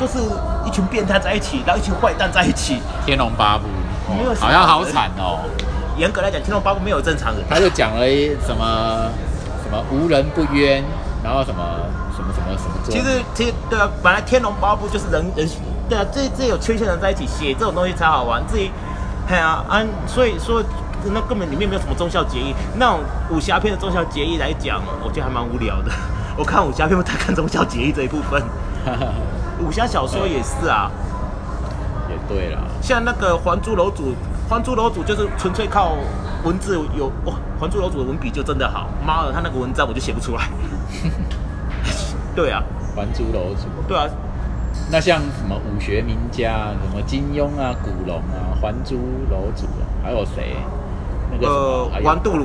都是一群变态在一起，然后一群坏蛋在一起。天龙八部，没有好像好惨哦。严格来讲，天龙八部没有正常人。他就讲了一什么什么无人不冤，然后什么什么什么什么。其实其实对啊，本来天龙八部就是人人对啊，这这有缺陷的人在一起写这种东西才好玩。自己，哎呀啊，所以说那根本里面没有什么忠孝节义。那种武侠片的忠孝节义来讲，我觉得还蛮无聊的。我看武侠片不太看忠孝节义这一部分，武侠小说也是啊。也对了，像那个《还珠楼主》，《还珠楼主》就是纯粹靠文字有哇，《还珠楼主》的文笔就真的好，妈的，他那个文章我就写不出来。对啊，《还珠楼主》。对啊，那像什么武学名家，什么金庸啊、古龙啊、还珠楼主啊，还有谁？那个什呃么，还，有王杜庐，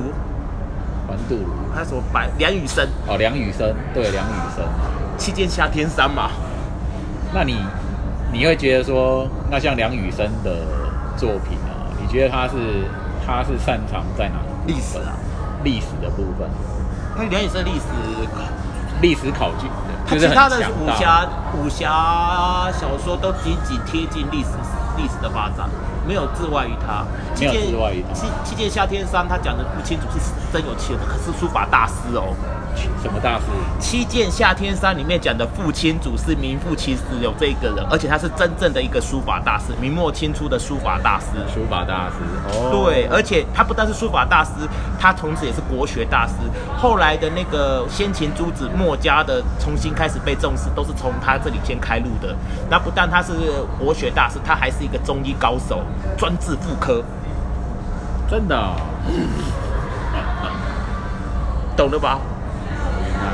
还杜庐。还有什么白梁羽生，哦，梁羽生，对，梁羽生。七剑下天山嘛。那你你会觉得说，那像梁羽生的作品啊，你觉得他是他是擅长在哪里？历史啊，历史的部分，因为梁羽生历史，历史考据，他其他的武侠武侠小说都仅仅贴近历史历史的发展，没有置外于他。没有置外于他七七剑下天山，他讲的不清楚是真有其人，可是书法大师哦。什么大师？七剑下天山里面讲的父亲祖是名副其实有这一个人，而且他是真正的一个书法大师，明末清初的书法大师。书法大师。哦，对，而且他不但是书法大师，他同时也是国学大师。后来的那个先秦诸子墨家的重新开始被重视，都是从他这里先开路的。那不但他是国学大师，他还是一个中医高手，专治妇科，真的哦、懂了吧？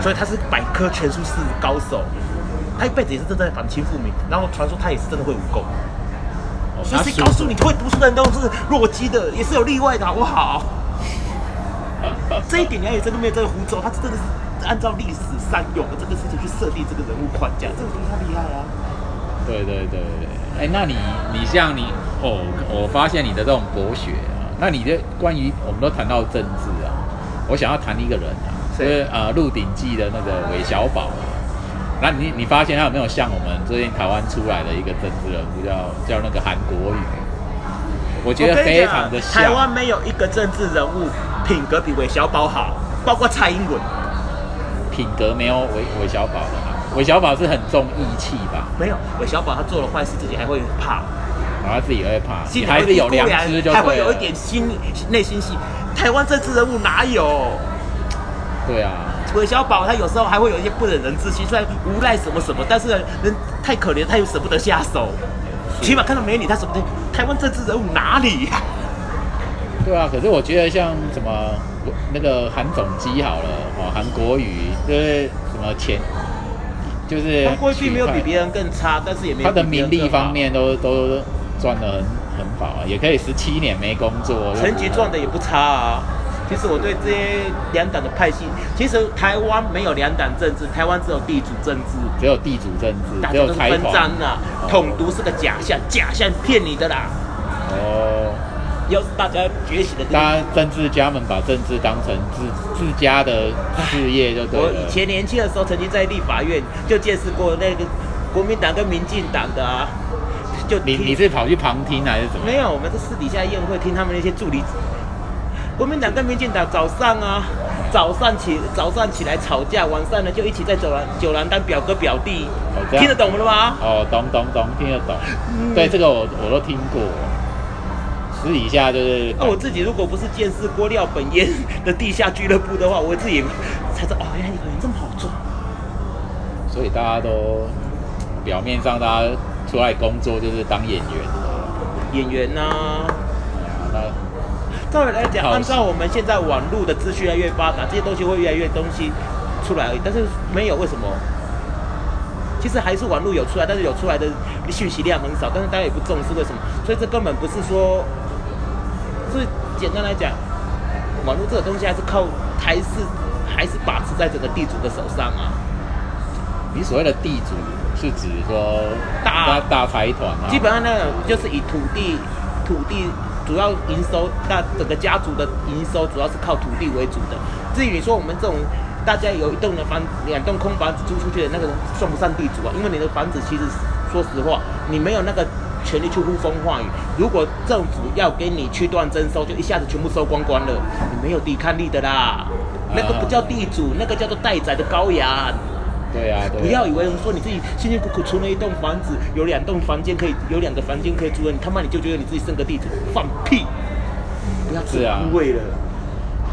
所以他是百科全书式高手。他一辈子也是正在反清复明，然后传说他也是真的会武功。哦所以谁告诉你会读书的人都是弱鸡的，也是有例外的，好不好？这一点梁羽生都没有这个胡诌，他真的是按照历史善用的这个事情去设定这个人物框架，这个东西他厉害啊！对对对对，哎，那你你像你哦，我发现你的这种博学啊，那你的关于我们都谈到政治啊，我想要谈一个人啊，就谁是呃《鹿鼎记》的那个韦小宝啊。那你你发现他有没有像我们最近台湾出来的一个政治人物叫叫那个韩国瑜？我觉得非常的像台湾像，没有一个政治人物品格比韦小宝好，包括蔡英文。品格没有韦韦小宝的好。韦小宝是很重义气吧，没有韦小宝，他做了坏事自己还会怕，然后他自己也会怕，心里你还是有良知就还会有一点心内心戏。台湾政治人物哪有？对啊，韦小宝他有时候还会有一些不忍人之心，虽然无赖什么什么，但是人太可怜，他又舍不得下手。起码看到美女，他舍不得。台湾政治人物哪里呀、对啊，可是我觉得像什么那个韩总机好了，哦，韩国瑜就是什么前，就是韩国瑜并没有比别人更差，但是也没有他的名利方面都都赚得很很好啊，也可以十七年没工作，成绩赚的也不差啊。其实我对这些两党的派系，其实台湾没有两党政治，台湾只有地主政治，只有地主政治，大只有财家都是分赃团啊哦。统独是个假象，假象骗你的啦。哦。要是大家觉醒的大家，政治家们把政治当成自自家的事业就对了。我以前年轻的时候，曾经在立法院就见识过那个国民党跟民进党的啊，就你你是跑去旁听还是怎么？没有，我们是私底下宴会听他们那些助理。国民党跟民进党早上啊，早上起早上起来吵架，晚上呢就一起在走廊酒廊当表哥表弟，哦听得懂了吗？哦，懂懂懂，听得懂。嗯对，这个我我都听过。私底下就是那、我自己如果不是见识过廖本烟的地下俱乐部的话，我自己才知道哦，原来有人这么好做。所以大家都表面上大家出来工作就是当演员的。演员呐、哎呀，那照理来讲，按照我们现在网络的资讯越来越发达，这些东西会越来越东西出来而已。但是没有为什么？其实还是网络有出来，但是有出来的讯息量很少，但是大家也不重视，为什么？所以这根本不是说，所以简单来讲，网络这个东西还是靠还是还是把持在整个地主的手上啊。你所谓的地主是指说大大财团啊？基本上那种就是以土地土地主要营收，大整个家族的营收主要是靠土地为主的。至于你说我们这种大家有一栋的房，两栋空房子租出去的那个人算不上地主啊，因为你的房子其实说实话，你没有那个权利去呼风唤雨。如果政府要给你区段征收，就一下子全部收光光了，你没有抵抗力的啦。那个不叫地主，那个叫做待宰的羔羊。对啊，对啊不要以为说你自己辛辛苦苦存了一栋房子，有两栋房间可以，有两个房间可以住了，你他妈你就觉得你自己生个地主，放屁！不要自是啊污秽了。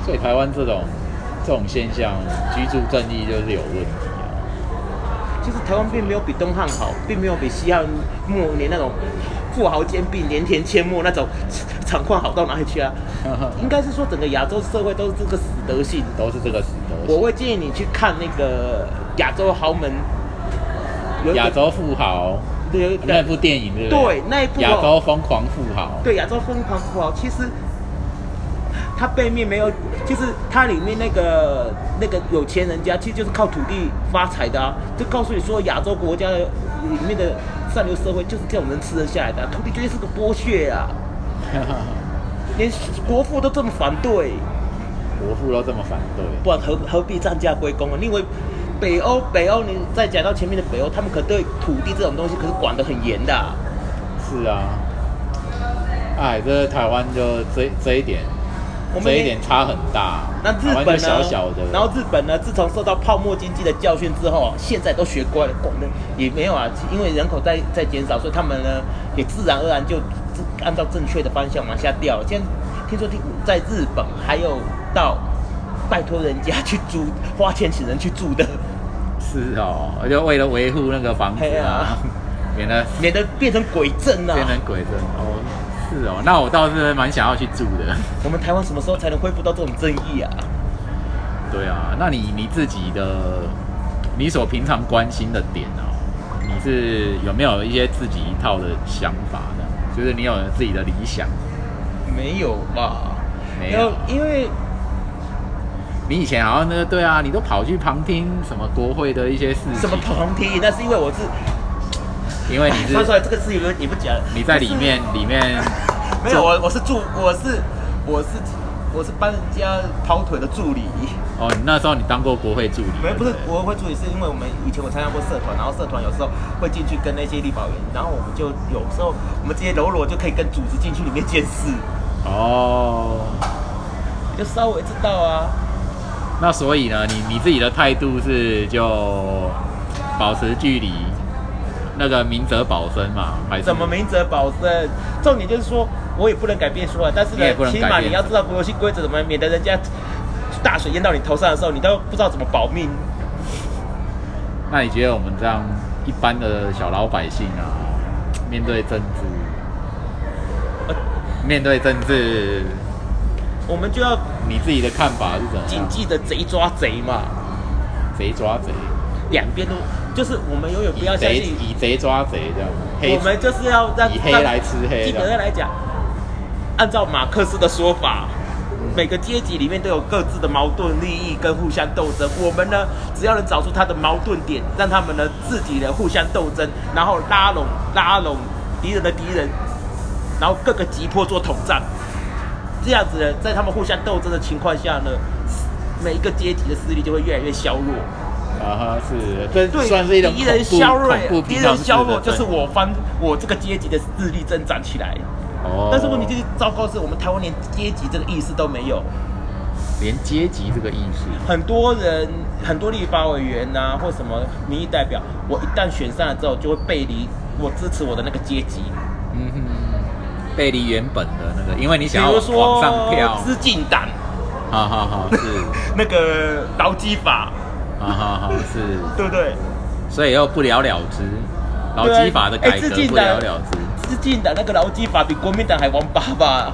所以台湾这种这种现象，居住正义就是有问题啊。其实台湾并没有比东汉好，并没有比西汉末年那种富豪兼并、连田阡陌那种场况好到哪里去啊？应该是说整个亚洲社会都是这个死德性。都是这个死德我会建议你去看那个亚洲豪门，亚洲富豪那部电影对不对？对那一部哦亚洲疯狂富豪。对亚洲疯狂富豪，其实它背面没有，就是它里面那个那个有钱人家，其实就是靠土地发财的啊。就告诉你说，亚洲国家的里面的上流社会就是这种人吃得下来的、土地绝对是个剥削啊！连国父都这么反对，国父都这么反对，不然何何必战价归公啊？你以为北欧北欧，你再讲到前面的北欧，他们可对土地这种东西可是管得很严的、是啊。哎，这台湾就这这一点，我们这一点差很大。那日本呢？小小的，然后日本呢，自从受到泡沫经济的教训之后，现在都学乖了，广的也没有啊，因为人口在在减少，所以他们呢也自然而然就按照正确的方向往下掉了。现在听说听在日本还有到拜托人家去租，花钱请人去住的，是哦，就为了维护那个房子啊啊，免得 免得变成鬼镇啊！变成鬼镇哦。是哦，那我倒是蛮想要去住的。我们台湾什么时候才能恢复到这种正义啊？对啊，那你你自己的，你所平常关心的点哦，你是有没有一些自己一套的想法呢？就是你有自己的理想，没有吧？没有？因为你以前好像那个对啊，你都跑去旁听什么国会的一些事情，什么旁听，那是因为我是因为你说出是来这个事情你不讲，你在里面里面没有，我我是助，我是我是我是帮人家跑腿的助理。哦，你那时候你当过国会助理，没不是国会助理，是因为我们以前我参加过社团，然后社团有时候会进去跟那些立法员，然后我们就有时候我们这些喽啰就可以跟组织进去里面监视，哦。就稍微知道啊。那所以呢，你你自己的态度是就保持距离，那个明哲保身嘛，还是怎么明哲保身？重点就是说我也不能改变说啊，但是呢起码你要知道游戏规则怎么，免得人家大水淹到你头上的时候，你都不知道怎么保命。那你觉得我们这样一般的小老百姓啊，面对政治，呃面对政治，我们就要你自己的看法是怎么谨样？记着贼抓贼嘛，贼抓贼，两边都就是我们永远不要相信，以贼抓贼这样，黑我们就是要让以黑来吃黑基本上来讲，按照马克思的说法，每个阶级里面都有各自的矛盾利益跟互相斗争。我们呢，只要能找出他的矛盾点，让他们呢自己的互相斗争，然后拉拢拉拢敌人的敌人，然后各个击破做统战。这样子呢，在他们互相斗争的情况下呢，每一个阶级的势力就会越来越削弱。啊哈，是，这对，算是一种削弱，敌人削弱就是我方我这个阶级的势力增长起来。哦，但是问题就是糟糕是，我们台湾连阶级这个意识都没有。连阶级这个意识，很多人，很多立法委员呐、或什么民意代表，我一旦选上了之后，就会背离我支持我的那个阶级。嗯哼，背离原本的那个，因为你想要往上跳，资进党。好好好，是，那个劳基法，好好好是，对不对？所以又不了了之，劳基法的改革不了了之，资进党那个劳基法比国民党还王八吧？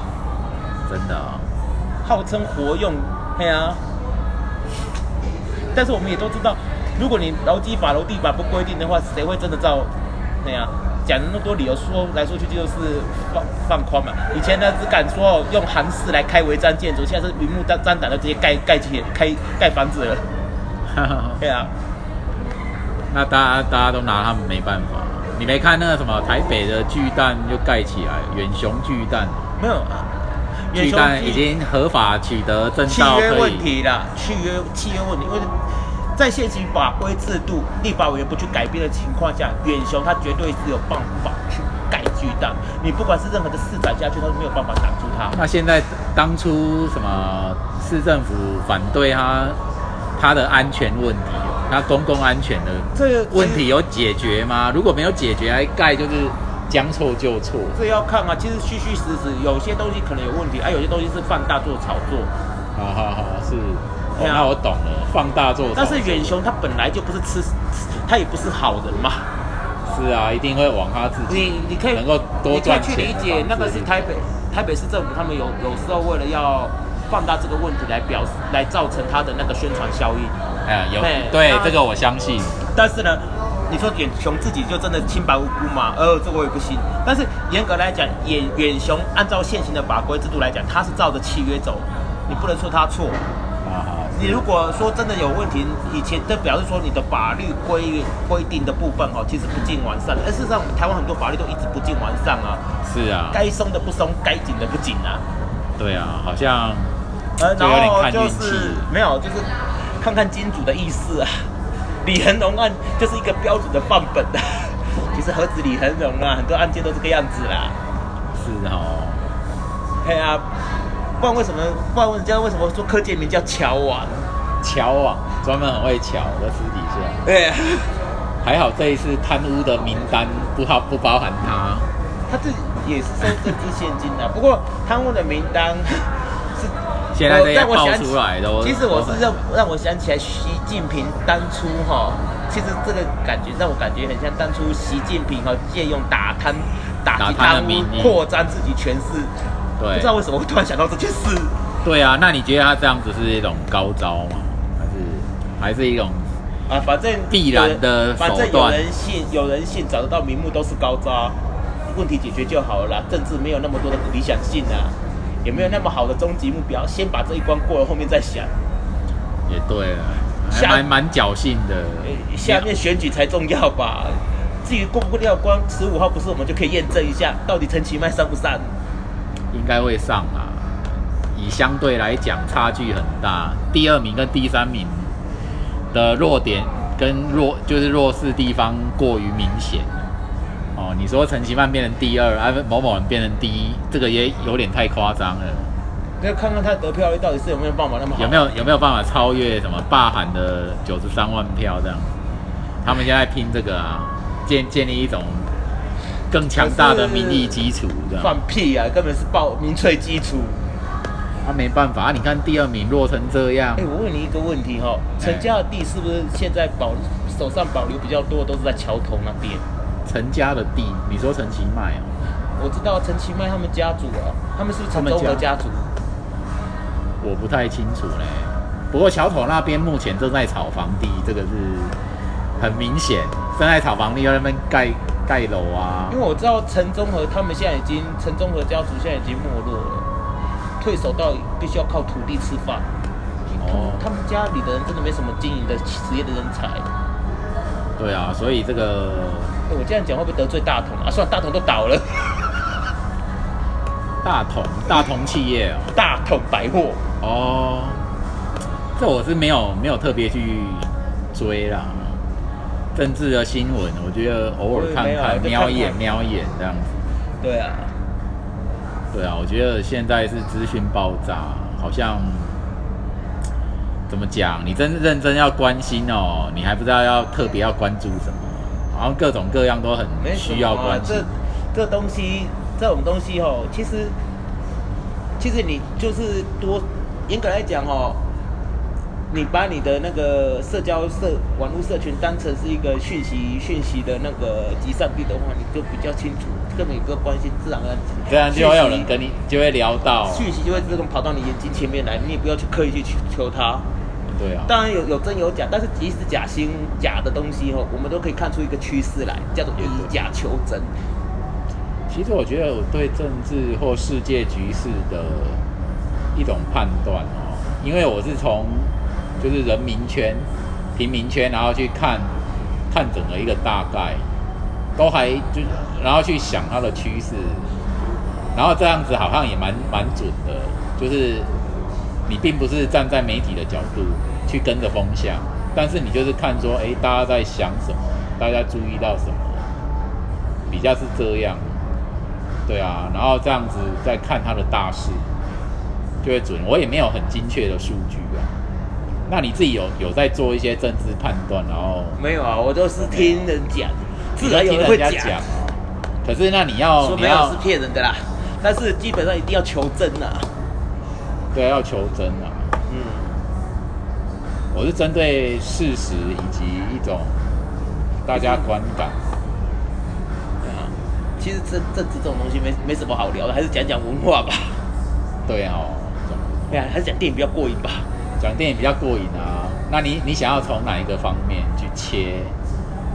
真的啊、号称活用，对啊。但是我们也都知道，如果你劳基法、劳地法不规定的话，谁会真的照那样讲那么多理由说来说去就是放放宽嘛？以前呢只敢说用韩式来开违章建筑，现在是明目张张胆的直接盖盖起开盖房子了，对啊。那大家大家都拿他们没办法。你没看那个什么台北的巨蛋就盖起来，远雄巨蛋，没有啊，巨蛋已经合法取得证契照，约问。题啦，契约契约问题，因为在现行法规制度、立法委员不去改变的情况下，远雄他绝对是有办法去盖巨蛋。你不管是任何的市长下去，他都没有办法挡住他。那现在当初什么市政府反对他他的安全问题，他公共安全的这个问题有解决吗？如果没有解决，还盖就是将错就错。这要看啊，其实虚虚实实，有些东西可能有问题，啊，有些东西是放大做炒作。好好好，是。哦那我懂了，放大做。但是远雄他本来就不是吃，他也不是好人嘛。是啊，一定会往他自己你你可以能够多你可以去理解，那个是台北台北市政府他们有有时候为了要放大这个问题来表示，来造成他的那个宣传效应。哎有对这个我相信。但是呢，你说远雄自己就真的清白无辜吗？呃，这个我也不信。但是严格来讲，远远雄按照现行的法规制度来讲，他是照着契约走，你不能说他错。啊，你如果说真的有问题，以前这表示说你的法律规规定的部分哦，其实不尽完善。而事实上，台湾很多法律都一直不尽完善啊，是啊，该松的不松，该紧的不紧啊。对啊，好像呃，然后就是没有，就是看看金主的意思啊。李恒荣案就是一个标准的范本啊。其实何止李恒荣啊，很多案件都这个样子啦。是哦。对啊，不然为什么？不然人家为什么说柯建明叫乔王？乔王专门很会乔，的私底下。对、啊，还好这一次贪污的名单不好不包含他。他自己也是收政治现金的。不过贪污的名单是现在这些爆让我想起出来都，其实我是让让我想起来习近平当初哈，其实这个感觉让我感觉很像当初习近平哈借用打贪打打击贪污扩张自己权势，不知道为什么会突然想到这件事。对啊。那你觉得他这样子是一种高招吗？还是还是一种啊，反正必然的反正有人信，有人信，找得到名目都是高招，问题解决就好了啦。政治没有那么多的理想性啊，也没有那么好的终极目标，先把这一关过了，后面再想。也对啊，还蛮蛮侥幸的呃。下面选举才重要吧？至于过不过掉关，十五号不是我们就可以验证一下，到底陈其迈上不上？应该会上啊。以相对来讲差距很大，第二名跟第三名的弱点跟弱就是弱势地方过于明显。哦，你说陈其曼变成第二，啊某某人变成第一，这个也有点太夸张了。那看看他得票率到底是有没有办法那么好？有没有有没有办法超越什么霸喊的九十三万票这样？他们现在拼这个啊，建建立一种更强大的民意基础，这样。放屁啊！根本是报民粹基础。他、没办法，啊你看第二名弱成这样哎、，我问你一个问题哈，陈家的地是不是现在保手上保留比较多，都是在桥头那边？陈家的地，你说陈其迈哦，我知道陈其迈他们家族啊，他们是不是和家族？我不太清楚嘞。不过桥头那边目前正在炒房地，这个是很明显，正在炒房地，要那边盖盖楼啊因为。我知道陈忠和他们现在已经陈忠和家族现在已经没落了，退守到必须要靠土地吃饭。哦他们家里的人真的没什么经营的职业的人才。对啊，所以这个哎我这样讲会不会得罪大同啊？算了，大同都倒了，大同大同企业哦。大同百货。哦，这我是没有没有特别去追啦。政治的新闻，我觉得偶尔看看，瞄一眼瞄一眼这样子。对啊，对啊，我觉得现在是资讯爆炸，好像怎么讲？你真认真要关心哦，你还不知道要特别要关注什么，好像各种各样都很需要啊关心这。这东西，这种东西哦，其实其实你就是多严格来讲哦，你把你的那个社交社网络社群当成是一个讯息讯息的那个集散地的话，你就比较清楚，跟每个关心，自然而然这样就会有人跟你就会聊到，讯息就会自动跑到你眼睛前面来，你也不要去刻意去求它。对啊，当然有有真有假，但是即使假新假的东西哦，我们都可以看出一个趋势来，叫做以假求真。其实我觉得我对政治或世界局势的一种判断哦，因为我是从就是人民圈、平民圈，然后去看看整个一个大概，都还就然后去想它的趋势，然后这样子好像也蛮蛮准的，就是你并不是站在媒体的角度去跟着风向，但是你就是看说，哎，大家在想什么，大家注意到什么，比较是这样。对啊，然后这样子再看他的大势，就会准。我也没有很精确的数据啊。那你自己有有在做一些政治判断，然后没有啊，我都是听人讲，自然有听人会讲。哦。可是那你要说你要没有是骗人的啦，但是基本上一定要求真啊。对，要求真啊。嗯，我是针对事实以及一种大家观感。对啊，其实政政治这种东西没没什么好聊的，还是讲讲文化吧。对哦，对啊，还是讲电影比较过瘾吧。讲电影比较过瘾啊。那你你想要从哪一个方面去切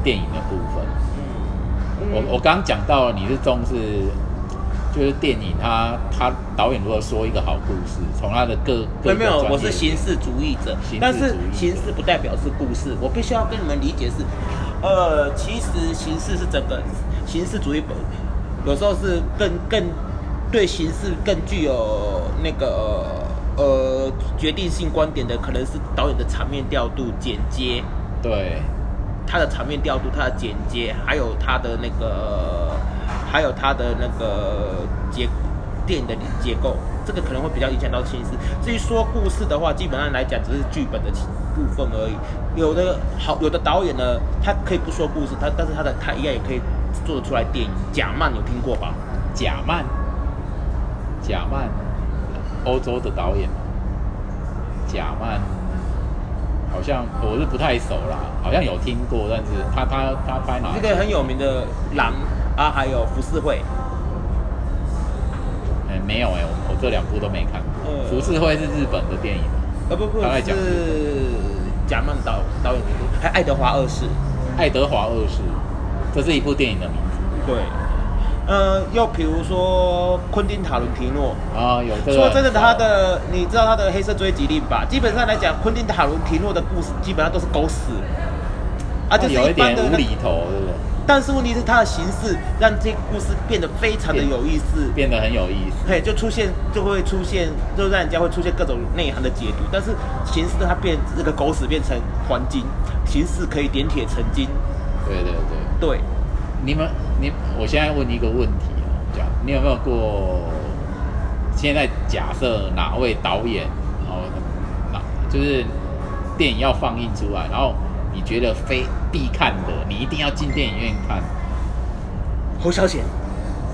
电影的部分？嗯，我我刚刚讲到了，你是重视就是电影他他导演如果说一个好故事，从他的各各没有没有，我是形式主义者但是形式不代表是故事。我必须要跟你们理解是，呃，其实形式是整个形式主义本，有时候是更更对形式更具有那个呃决定性观点的，可能是导演的场面调度、剪接，对。他的场面调度、他的剪接，还有他的那个，还有他的那个结电影的结构，这个可能会比较影响到形式。至于说故事的话，基本上来讲只是剧本的部分而已。有的好，有的导演呢，他可以不说故事，他但是他的他一样也可以做得出来电影。贾曼有听过吧？贾曼，贾曼，欧洲的导演嘛，贾曼，好像我是不太熟啦，好像有听过，但是他他他拍哪？这个很有名的《狼》啊，还有《浮世绘》。哎、没有哎、我我这两部都没看过。呃浮世绘是日本的电影，呃不不大概讲是贾曼导导演的，还有爱德华二世。爱德华二世，这是一部电影的名字对，呃，又比如说昆汀塔伦提诺，啊，有这个。说真的，他的你知道他的黑色追击令吧？基本上来讲，昆汀塔伦提诺的故事基本上都是狗屎，啊，就是有一点般的那无厘头，对不对？但是问题是它的形式让这个故事变得非常的有意思，变得很有意思。嘿，就出现就会出现，就让人家会出现各种内涵的解读。但是形式它变这个狗屎变成黄金，形式可以点铁成金。对对对。对，你们，你，我现在问你一个问题哦，讲你有没有过？现在假设哪位导演，哦，哪就是电影要放映出来，然后你觉得非必看的，你一定要进电影院看侯孝贤，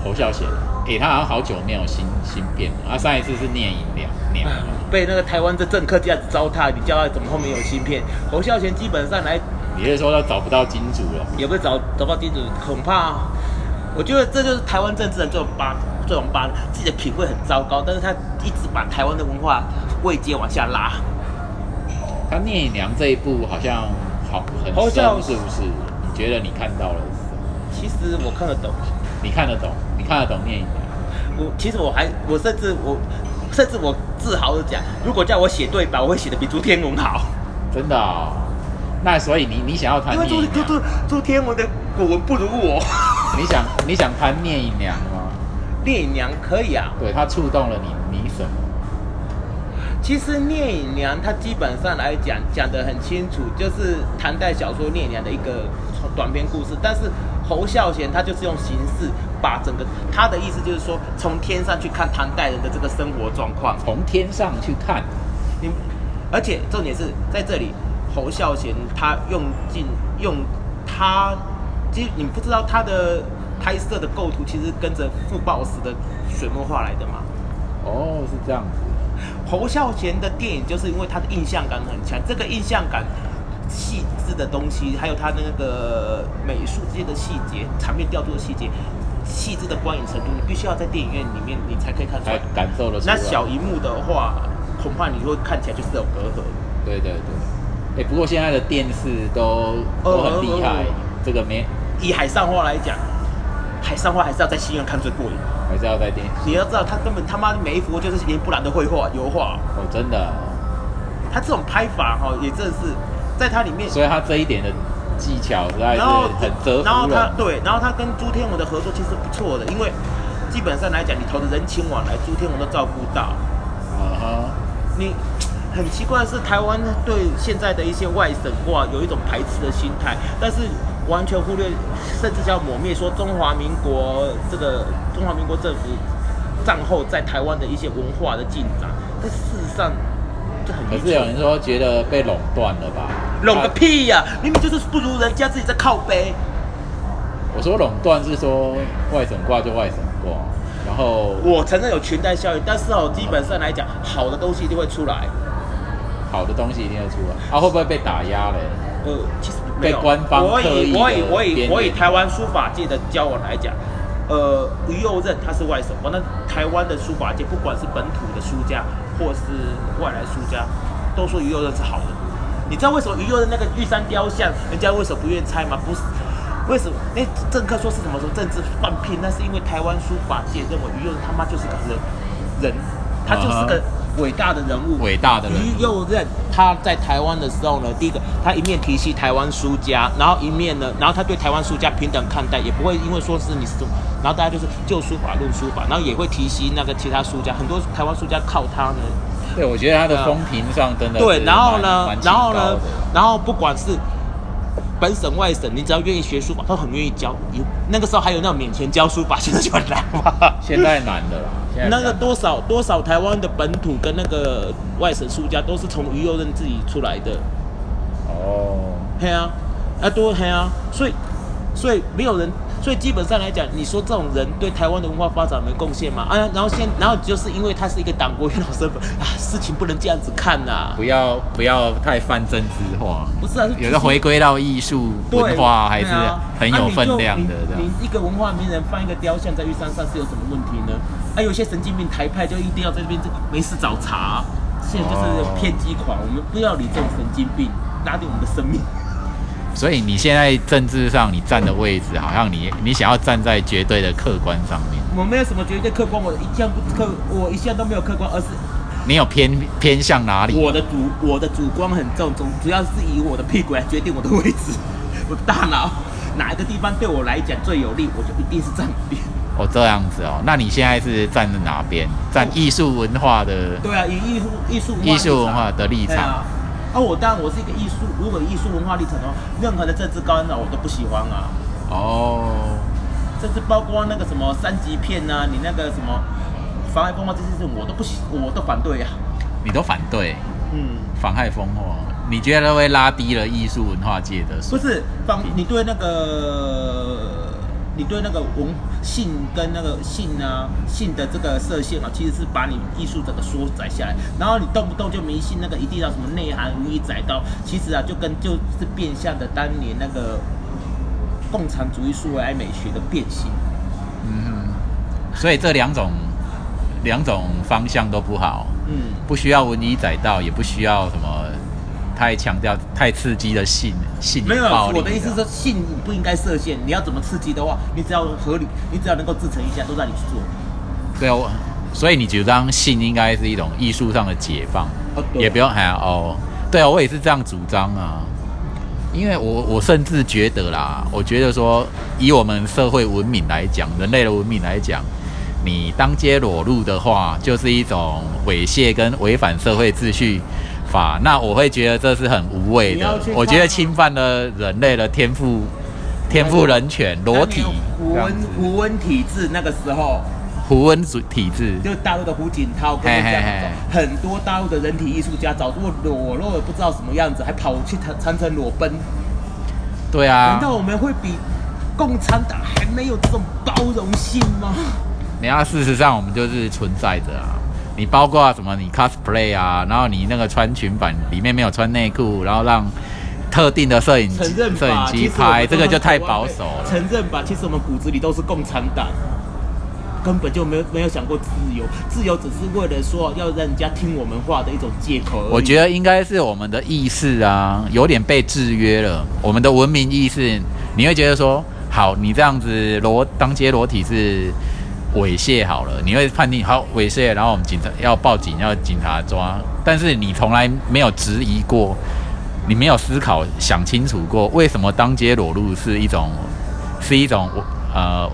侯孝贤。诶、他好像好久没有新新片了，他上一次是聂隐娘娘嘛，被那个台湾的政客这样子糟蹋，你叫他怎么后面有芯片？侯孝贤基本上来你是说他找不到金主了？也不是找找不到金主，恐怕我觉得这就是台湾政治人这种八这种八自己的品味很糟糕，但是他一直把台湾的文化位阶往下拉。他聂隐娘这一部好像好很侯孝深，是不是？你觉得你看到了什么？其实我看得懂，你看得懂？你看得懂聂隐娘？我其实我还我甚至我甚至我自豪的讲，如果叫我写对白，我会写的比朱天文好，真的、哦？那所以你你想要谈？朱朱朱朱天文的古文不如我。你想你想谈聂隐娘吗？聂隐娘可以啊，对，他触动了你你什么？其实聂隐娘她基本上来讲讲得很清楚，就是唐代小说聂隐娘的一个短篇故事。但是侯孝贤他就是用形式把整个他的意思就是说，从天上去看唐代人的这个生活状况。从天上去看，你而且重点是在这里，侯孝贤他用尽用他，其实你不知道他的拍摄的构图其实跟着傅抱石的水墨画来的嘛。哦，是这样子。侯孝贤的电影就是因为他的印象感很强，这个印象感细致的东西，还有他那个美术这些的细节、场面调度的细节、细致的观影程度，你必须要在电影院里面你才可以看出来。感受得出来。那小荧幕的话，恐怕你会看起来就是有隔阂。对对对。哎、不过现在的电视都哦都很厉害，这个没以海上话来讲，海上话还是要在戏院看最过瘾。还是要在电你要知道，他根本他妈每一幅就是连布兰的绘画、油画，哦，真的。他这种拍法哈、也真的是在他里面所以他这一点的技巧实在是然后很折然后。他对，然后他跟朱天文的合作其实不错的，因为基本上来讲，你投的人情往来，朱天文都照顾到。啊哈，你很奇怪的是，台湾对现在的一些外省话有一种排斥的心态，但是完全忽略，甚至要抹灭说中华民国这个中华民国政府战后在台湾的一些文化的进展。但事实上，这很可是有人说觉得被垄断了吧？垄个屁呀、明明就是不如人家自己在靠背。我说垄断是说外省挂就外省挂，然后我承认有裙带效应，但是哦，基本上来讲，好的东西一定会出来。好的东西一定会出来，啊会不会被打压嘞？呃，其实没有被官方我以我以我以我以台湾书法界的交往来讲，呃，于右任他是外省，我那台湾的书法界，不管是本土的书家或是外来书家，都说于右任是好的。你知道为什么于右任那个玉山雕像，人家为什么不愿意拆吗？不是，为什么？那政客说是什么什么政治放屁，那是因为台湾书法界认为于右任他妈就是个人，人，他就是个伟大的人物，伟大的人物。于右任他在台湾的时候呢，第一个他一面提携台湾书家，然后一面呢，然后他对台湾书家平等看待，也不会因为说是你是中，然后大家就是就书法论书法，然后也会提携那个其他书家，很多台湾书家靠他呢。对，我觉得他的风评上真的对，然后呢然后呢然后不管是本省外省，你只要愿意学书法，他很愿意教。有那个时候还有那种免钱教书法，现在就很难嘛。现在难的啦，那个多少多少台湾的本土跟那个外省书家都是从于右任自己出来的，哦，嘿啊，啊多嘿啊，所以所以没有人，所以基本上来讲，你说这种人对台湾的文化发展没贡献嘛？啊，然后现然后就是因为他是一个党国元老身份啊，事情不能这样子看呐、不要不要太泛政治化，不是啊，是有的回归到艺术文化还是很有分量的你一个文化名人放一个雕像在玉山上是有什么问题呢？啊，有些神经病台派就一定要在这边这没事找茬、现在就是哦偏激狂，我们不要理这种神经病，拉低我们的生命。所以你现在政治上你站的位置，好像你你想要站在绝对的客观上面，我没有什么绝对客观，我一向不客，我一向都没有客观，而是你有偏偏向哪里？我的主我的主观很重，主主要是以我的屁股来决定我的位置，我的大脑哪一个地方对我来讲最有利，我就一定是站哪边。哦，这样子哦，那你现在是站在哪边？站艺术文化的对啊，以艺术艺术文化艺术文化的立场。对啊。啊，我当然我是一个艺术，如果艺术文化立场的话，任何的政治干扰我都不喜欢啊，哦，甚至包括那个什么三级片啊，你那个什么妨碍风化这些事情，我都不喜，我都反对啊。你都反对？嗯，妨害风化，你觉得会拉低了艺术文化界的水不是妨，你对那个，你对那个文性跟那个性啊性的这个射线啊，其实是把你艺术整个缩窄下来，然后你动不动就迷信那个一定要什么内涵无以载道，其实啊就跟就是变相的当年那个共产主义苏维埃美学的变形。嗯哼，所以这两种两种方向都不好，嗯，不需要文以载道，也不需要什么太强调、太刺激的性性没有，我的意思是说，性你不应该设限，你要怎么刺激的话，你只要合理，你只要能够自成一下，都让你去做。对啊，我所以你主张性应该是一种艺术上的解放，也不用还哦，对啊，我也是这样主张啊。因为我我甚至觉得啦，我觉得说，以我们社会文明来讲，人类的文明来讲，你当街裸露的话，就是一种猥亵跟违反社会秩序法。那我会觉得这是很无谓的我觉得侵犯了人类的天赋天赋人权，裸体胡温胡温体制那个时候，胡温主体制。就大陆的胡锦涛跟这样嘿嘿嘿很多大陆的人体艺术家早就裸露的不知道什么样子，还跑去长长城裸奔。对啊难，道我们会比共产党还没有这种包容性吗？你要事实上我们就是存在着啊。你包括什么？你 cosplay 啊，然后你那个穿裙版里面没有穿内裤，然后让特定的摄影机摄影，机拍，这个就太保守了。承认吧，其实我们骨子里都是共产党，根本就没有没有想过自由，自由只是为了说要让人家听我们话的一种借口而已。我觉得应该是我们的意识啊，有点被制约了。我们的文明意识，你会觉得说，好，你这样子裸当街裸体是猥亵好了，你会判定好猥亵，然后我们警察要报警，要警察抓，但是你从来没有质疑过，你没有思考想清楚过，为什么当街裸露是一种是一种呃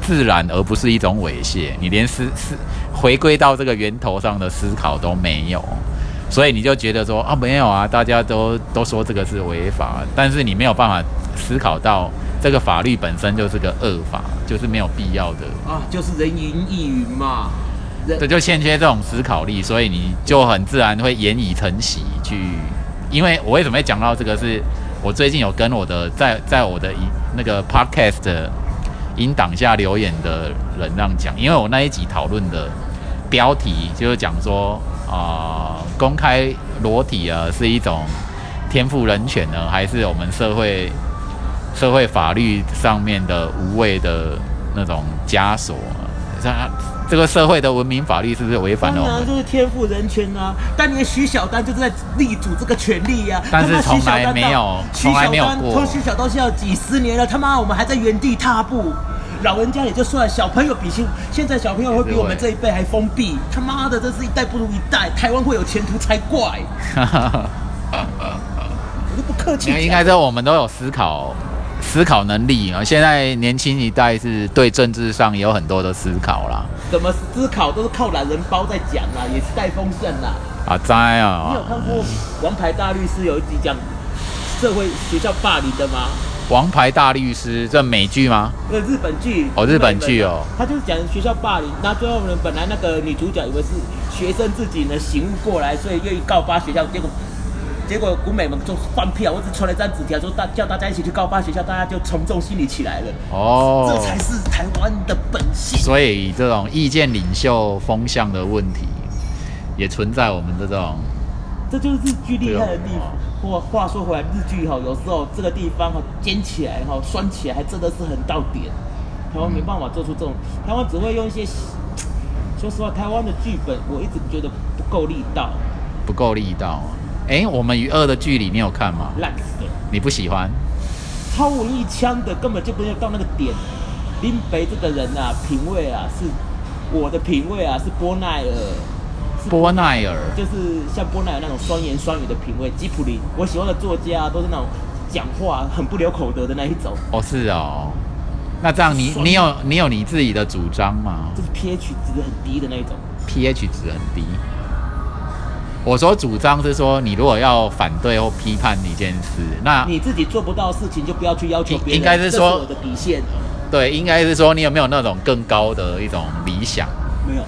自然，而不是一种猥亵。你连思思回归到这个源头上的思考都没有，所以你就觉得说啊，没有啊，大家都都说这个是违法，但是你没有办法思考到这个法律本身就是个恶法，就是没有必要的。啊，就是人云亦云嘛。人这就欠缺这种思考力，所以你就很自然会言以成习去。因为我为什么会讲到这个是，我最近有跟我的在在我的一那个 podcast 的音档下留言的人这样讲，因为我那一集讨论的标题就是讲说啊、公开裸体啊是一种天赋人权呢，还是我们社会社会法律上面的无谓的那种枷锁啊？这这个社会的文明法律是不是违反了我们？当然就是天赋人权啊！当年徐小丹就是在力主这个权利呀、但是他妈徐小丹从来没有徐从来小丹没有过从徐小到现在几十年了，他妈我们还在原地踏步。老人家也就算了，小朋友比现现在小朋友会比我们这一辈还封闭。他妈的，真是一代不如一代，台湾会有前途才怪。我都不客气讲，应该应该说我们都有思考思考能力啊。现在年轻一代是对政治上也有很多的思考啦。怎么思考都是靠懒人包在讲啦，也是带风扇啦。啊，在你有啊，看过《王牌大律师》有一集讲社会学校霸凌的吗？王牌大律师这美剧吗？那日本剧哦日本剧哦，他就是讲学校霸凌，那最后呢，本来那个女主角以为是学生自己呢醒悟过来，所以愿意告发学校，结果结果古美们就放屁啊！我只传了一张纸条，说大叫大家一起去告发学校，大家就从众心理起来了，哦，这才是台湾的本性。所以这种意见领袖风向的问题，也存在我们这种这就是日剧厉害的地对方。话话说回来，日剧哈，有时候这个地方哈尖起来哈，酸起来，还真的是很到点。台湾没办法做出这种，台湾只会用一些，说实话，台湾的剧本我一直觉得不够力道，不够力道。哎，我们与恶的距离你有看吗？烂死了。你不喜欢？超文一腔的根本就没有到那个点。林北这个人啊，品味啊是我的品味啊是波奈尔，波奈尔就是像波奈尔那种双言双语的品味。吉普林，我喜欢的作家、都是那种讲话很不留口德的那一种，哦，是哦。那这样你你有你有你自己的主张吗就是 pH 值很低的那一种。？pH 值很低。我所主张是说，你如果要反对或批判一件事，那你自己做不到的事情，就不要去要求别人。应该是说我的底线。对，应该是说你有没有那种更高的一种理想，没有，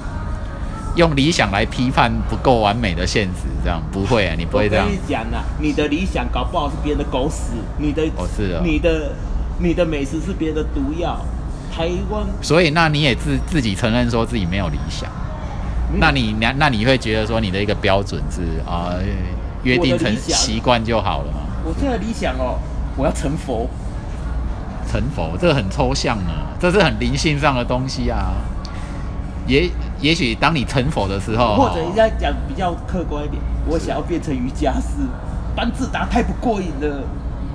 用理想来批判不够完美的现实，这样不会啊，你不会这样我跟你讲啊，你的理想搞不好是别人的狗屎，你的哦是啊你的你的美食是别人的毒药。台湾，所以那你也自自己承认说自己没有理想，那你那那你会觉得说你的一个标准是啊、约定成习惯就好了嘛？我这个理想哦，我要成佛。成佛这个很抽象呢，这是很灵性上的东西啊。也也许当你成佛的时候，或者人家讲比较客观一点，我想要变成瑜伽师，班智达太不过瘾了。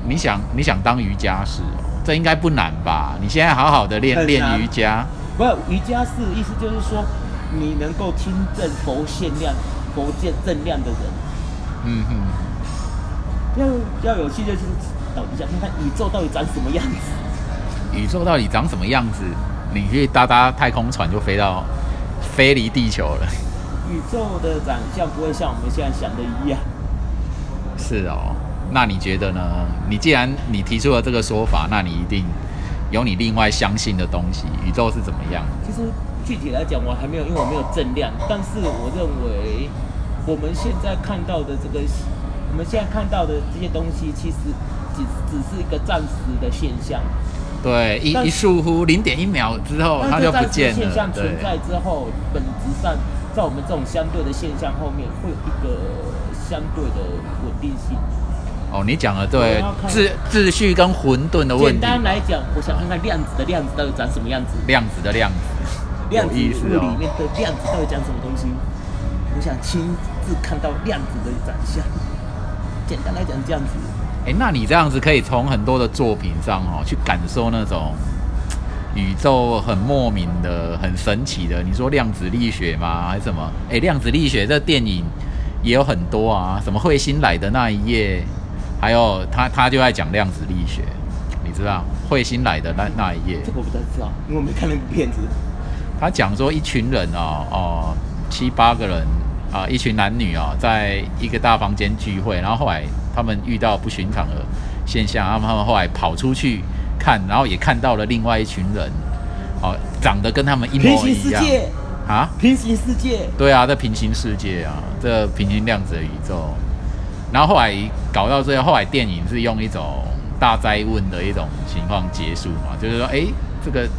你想你想当瑜伽师哦，这应该不难吧？你现在好好的练练瑜伽，不是瑜伽师意思就是说，你能够听证佛限量、佛见正量的人，嗯哼，要要有趣就是到底想看看宇宙到底长什么样子。宇宙到底长什么样子？你可以搭搭太空船就飞到飞离地球了。宇宙的长相不会像我们现在想的一样。是哦，那你觉得呢？你既然你提出了这个说法，那你一定有你另外相信的东西。宇宙是怎么样？其实具体来讲，我还没有，因为我没有正量。但是我认为，我们现在看到的这个，我们现在看到的这些东西，其实只只是一个暂时的现象。对，一一疏忽零点一秒之后，它就不见了现象。存，在之后，本质上在我们这种相对的现象后面，会有一个相对的稳定性。哦，你讲的对秩秩序跟混沌的问题简。单来讲，我想看看量子的量子到底长什么样子。量子的量子，量子里哦。面的量子到底讲什么东西？我想亲自看到量子的长相。简单来讲这样子，哎，那你这样子可以从很多的作品上哦，去感受那种宇宙很莫名的、很神奇的。你说量子力学吗？还是什么？哎，量子力学这电影也有很多啊，什么彗星来的那一夜，还有他他就在讲量子力学，你知道彗星来的那那一夜这，个我不太知道，因为我没看那部片子。他讲说一群人哦哦七八个人啊、一群男女哦，在一个大房间聚会，然后后来他们遇到不寻常的现象，他们他们后来跑出去看，然后也看到了另外一群人，哦，长得跟他们一模一样，啊。平行世界，对啊，这平行世界啊，这平行量子的宇宙。然后后来搞到最后，后来电影是用一种大灾问的一种情况结束嘛，就是说，哎，这个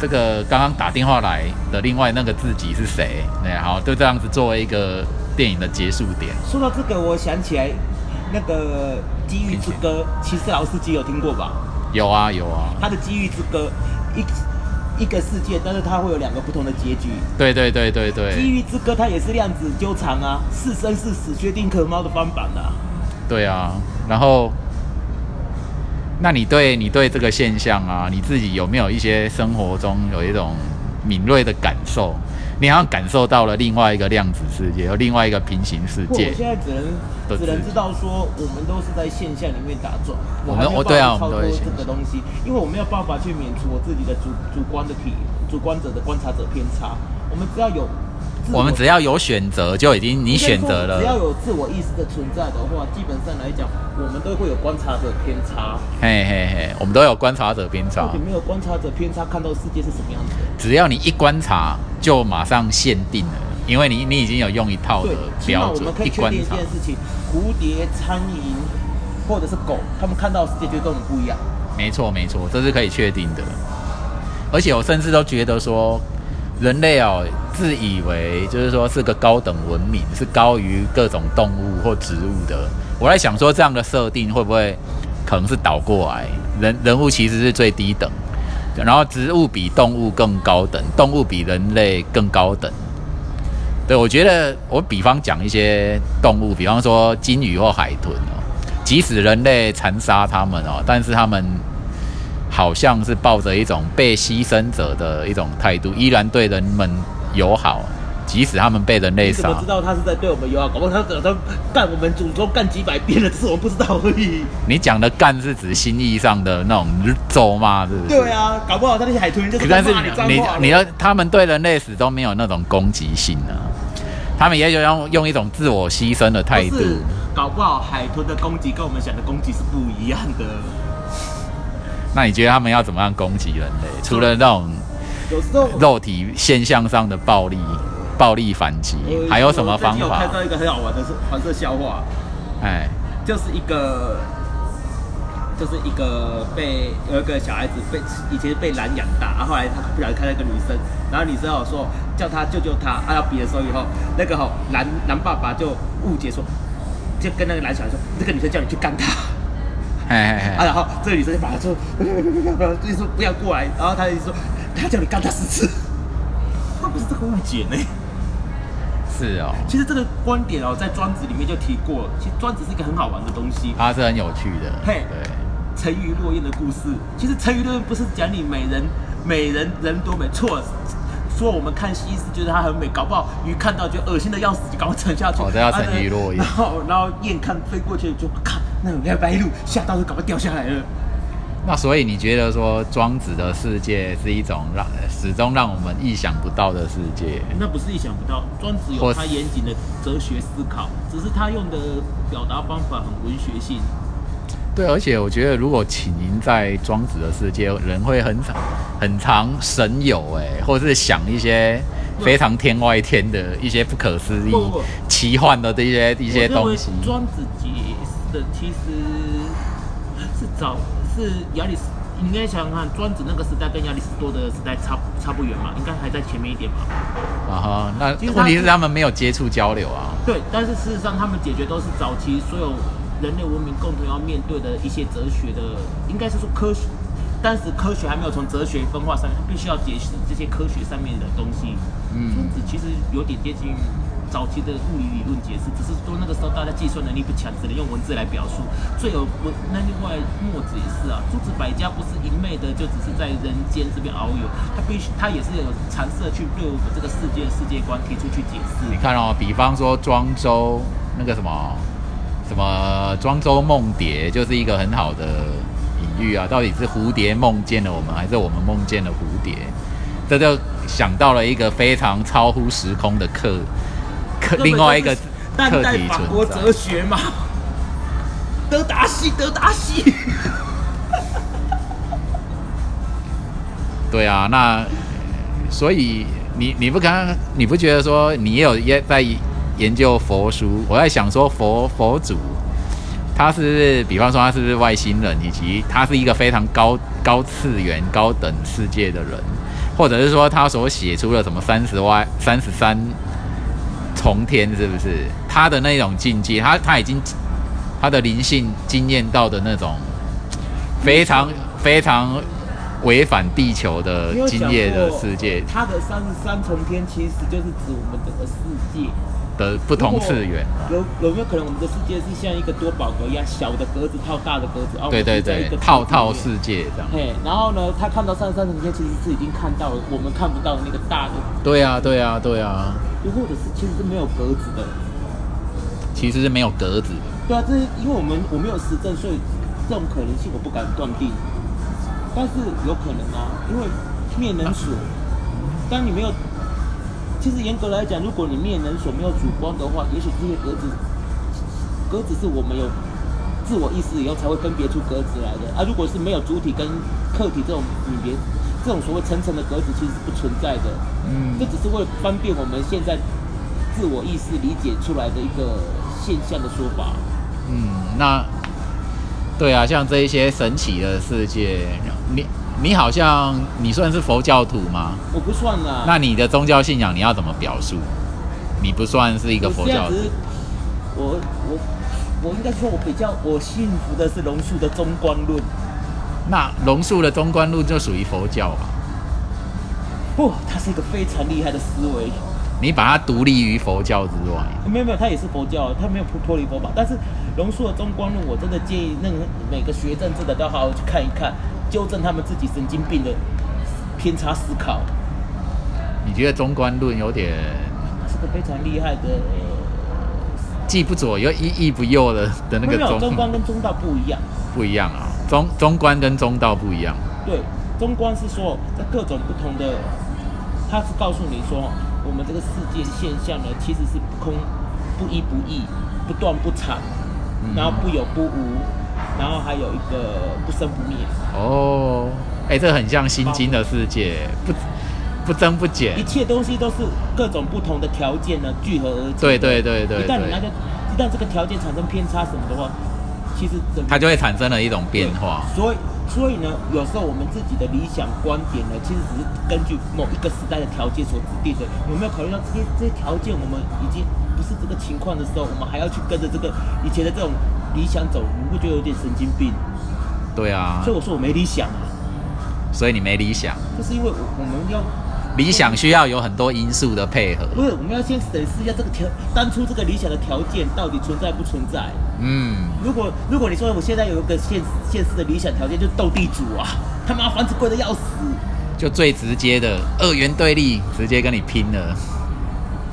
这个刚刚打电话来的另外那个自己是谁？对，好，就这样子作为一个电影的结束点。说到这个，我想起来那个《机遇之歌》，其实老司机有听过吧？有啊，有啊，他的《机遇之歌》一一个世界，但是它会有两个不同的结局。对对对对对《机，遇之歌》它也是量子纠缠啊，是生是死，决定可猫的翻版啊。对啊。然后，那你对你对这个现象啊，你自己有没有一些生活中有一种敏锐的感受？你好像感受到了另外一个量子世界，有另外一个平行世，界我。现在只能只能知道说，我们都是在现象里面打转，我们还没有哦对啊我们都这个东西，因为我没有办法去免除我自己的主主观的体主观者的观察者偏差。我们只要有自我们只要有选择，就已经你选择了只要。有自我意识的存在的话，基本上来讲，我们都会有观察者偏差。嘿嘿嘿，我们都有观察者偏差到底。没有观察者偏差，看到世界是什么样子的？只要你一观察，就马上限定了，因为你你已经有用一套的标准我们可，以确定一件。事情：蝴蝶、苍蝇或者是狗，他们看到的世界就跟我们不一样。没错没错，这是可以确定的。而且我甚至都觉得说，人类哦，自以为就是说是个高等文明，是高于各种动物或植物的。我在想说，这样的设定会不会可能是倒过来？人人物其实是最低等，然后植物比动物更高等，动物比人类更高等。对，我觉得我比方讲一些动物，比方说鲸鱼或海豚哦，即使人类残杀它们哦，但是它们好像是抱着一种被牺牲者的一种态度，依然对人们友好，即使他们被人类杀你怎么知。道他是在对我们友好？搞不好他等他干我们祖宗干几百遍了，只是我们不知道而已。你讲的“干”是指心意上的那种咒骂，是不是？对啊，搞不好他那些海豚就但是你脏你话了你的他们对人类始终没有那种攻击性啊，他们也有用用一种自我牺牲的态度搞不好海豚的攻击跟我们想的攻击是不一样的。那你觉得他们要怎么样攻击人类？除了那种肉体现象上的暴力、暴力反击，呃还有什么方法看？到一个很好玩的是黄色笑话，哎，就是一个。就是一个被有一个小孩子被以前被狼养大，然后后来他不小心看到一个女生，然后女生有说叫他救救他，啊要比的时候以后，那个吼狼狼爸爸就误解说，就跟那个男小孩说，这个女生叫你去干他，嘿嘿啊，然后这个女生就把他说，就说不要过来，然后他就说他叫你干他十次，他不是这个误解呢。是哦，其实这个观点哦，在庄子里面就提过，其实庄子是一个很好玩的东西。它是很有趣的。嘿对，沉鱼落雁的故事，其实沉鱼落雁不是讲你美人美人人多美，错。说我们看西施觉得她很美，搞不好鱼看到就恶心的要死，就赶快沉下去。哦这要沉鱼落雁然后然后雁看飞过去就看那有条白鹭，吓到都搞快掉下来了。那所以你觉得说庄子的世界是一种让始终让我们意想不到的世界？那不是意想不到，庄子有他严谨的哲学思考，只是他用的表达方法很文学性。对，而且我觉得如果请您在庄子的世界，人会很常很常神游哎，或者是想一些非常天外天的一些不可思议不不不、奇幻的这些一些东西。庄子解其实是早是亚里士，你应该想想看，庄子那个时代跟亚里士多德时代差差不远嘛，应该还在前面一点嘛。啊哈，那问题是他们没有接触交流啊。对，但是事实上他们解决都是早期所有人类文明共同要面对的一些哲学的，应该是说科学。当时科学还没有从哲学分化上面，必须要解释这些科学上面的东西。嗯庄子其实有点接近早期的物理理论解释，只是说那个时候大家计算能力不强，只能用文字来表述。最有文，那另外墨子也是啊，诸子百家不是一昧的就只是在人间这边遨游，他必须他也是有尝试去对我们这个世界的世界观提出去解释。你看哦，比方说庄周那个什么什么庄周梦蝶，就是一个很好的隐喻啊。到底是蝴蝶梦见了我们，还是我们梦见了蝴蝶？这就想到了一个非常超乎时空的课可另外一个当课题代法国哲学嘛，德达西，德达西。对啊，那所以你你不刚刚你不觉得说你也有也在研究佛书？我在想说佛佛祖他是不是，比方说他是不是外星人，以及他是一个非常高高次元、高等世界的人，或者是说他所写出了什么三十万、三十三重天，是不是他的那种境界？他他已经他的灵性经验到的那种非常非常违反地球的经验的世界他的三十三重天其实就是指我们整个世界。的不同次元。有有没有可能我们的世界是像一个多宝格一样，小的格子套大的格子？哦，对对对套套世界。这样。嘿，然后呢，他看到三十三层天，其实是已经看到了我们看不到的那个大的，对啊，对啊，对啊，又或者是其实是没有格子的。其实是没有格子的。对啊，这是因为我们我没有实证，所以这种可能性我不敢断定。但是有可能啊，因为面能锁，当你没有，其实严格来讲，如果你面人所没有主观的话，也许这些格子，格子是我们有自我意识以后才会分别出格子来的啊。如果是没有主体跟客体这种分别，这种所谓层层的格子其实是不存在的。嗯这只是为了方便我们现在自我意识理解出来的一个现象的说法。嗯，那对啊，像这一些神奇的世界，你你好像你算是佛教徒吗？我不算啦，那你的宗教信仰你要怎么表述？你不算是一个佛教徒我我我应该说，我比较我信服的是龙树的中观论。那龙树的中观论就属于佛教吧？不，它是一个非常厉害的思维。你把它独立于佛教之外，没有没有，它也是佛教，它没有脱离佛法。但是龙树的中观论，我真的建议那个每个学政治的都要好好去看一看，纠正他们自己神经病的偏差思考。你觉得中观论有点是个非常厉害的。既不左又亦亦不右的的那个中中观跟中道不一样。不一样啊，中中观跟中道不一样。对，中观是说在各种不同的，他是告诉你说，我们这个世界现象呢，其实是不空、不一不异、不断不长，嗯然后不有不无，然后还有一个不生不灭，哦，哎、这很像心经的世界，不不增不减一。切东西都是各种不同的条件呢聚合而成。对对对对对，一旦你那个，一旦这个条件产生偏差什么的话，其实整它就会产生了一种变化。所以，所以呢，有时候我们自己的理想观点呢，其实只是根据某一个时代的条件所制定的。有没有考虑到这些这些条件，我们已经不是这个情况的时候，我们还要去跟着这个以前的这种理想走，你不觉得有点神经病？对啊所以，我说我没理想啊，所以你没理想，就是因为我我们要理想需要有很多因素的配合。不是我们要先审视一下这个条当初这个理想的条件到底存在不存在。嗯，如果如果你说我现在有一个现现实的理想条件，就是斗地主啊，他妈房子贵的要死。就最直接的二元对立，直接跟你拼了，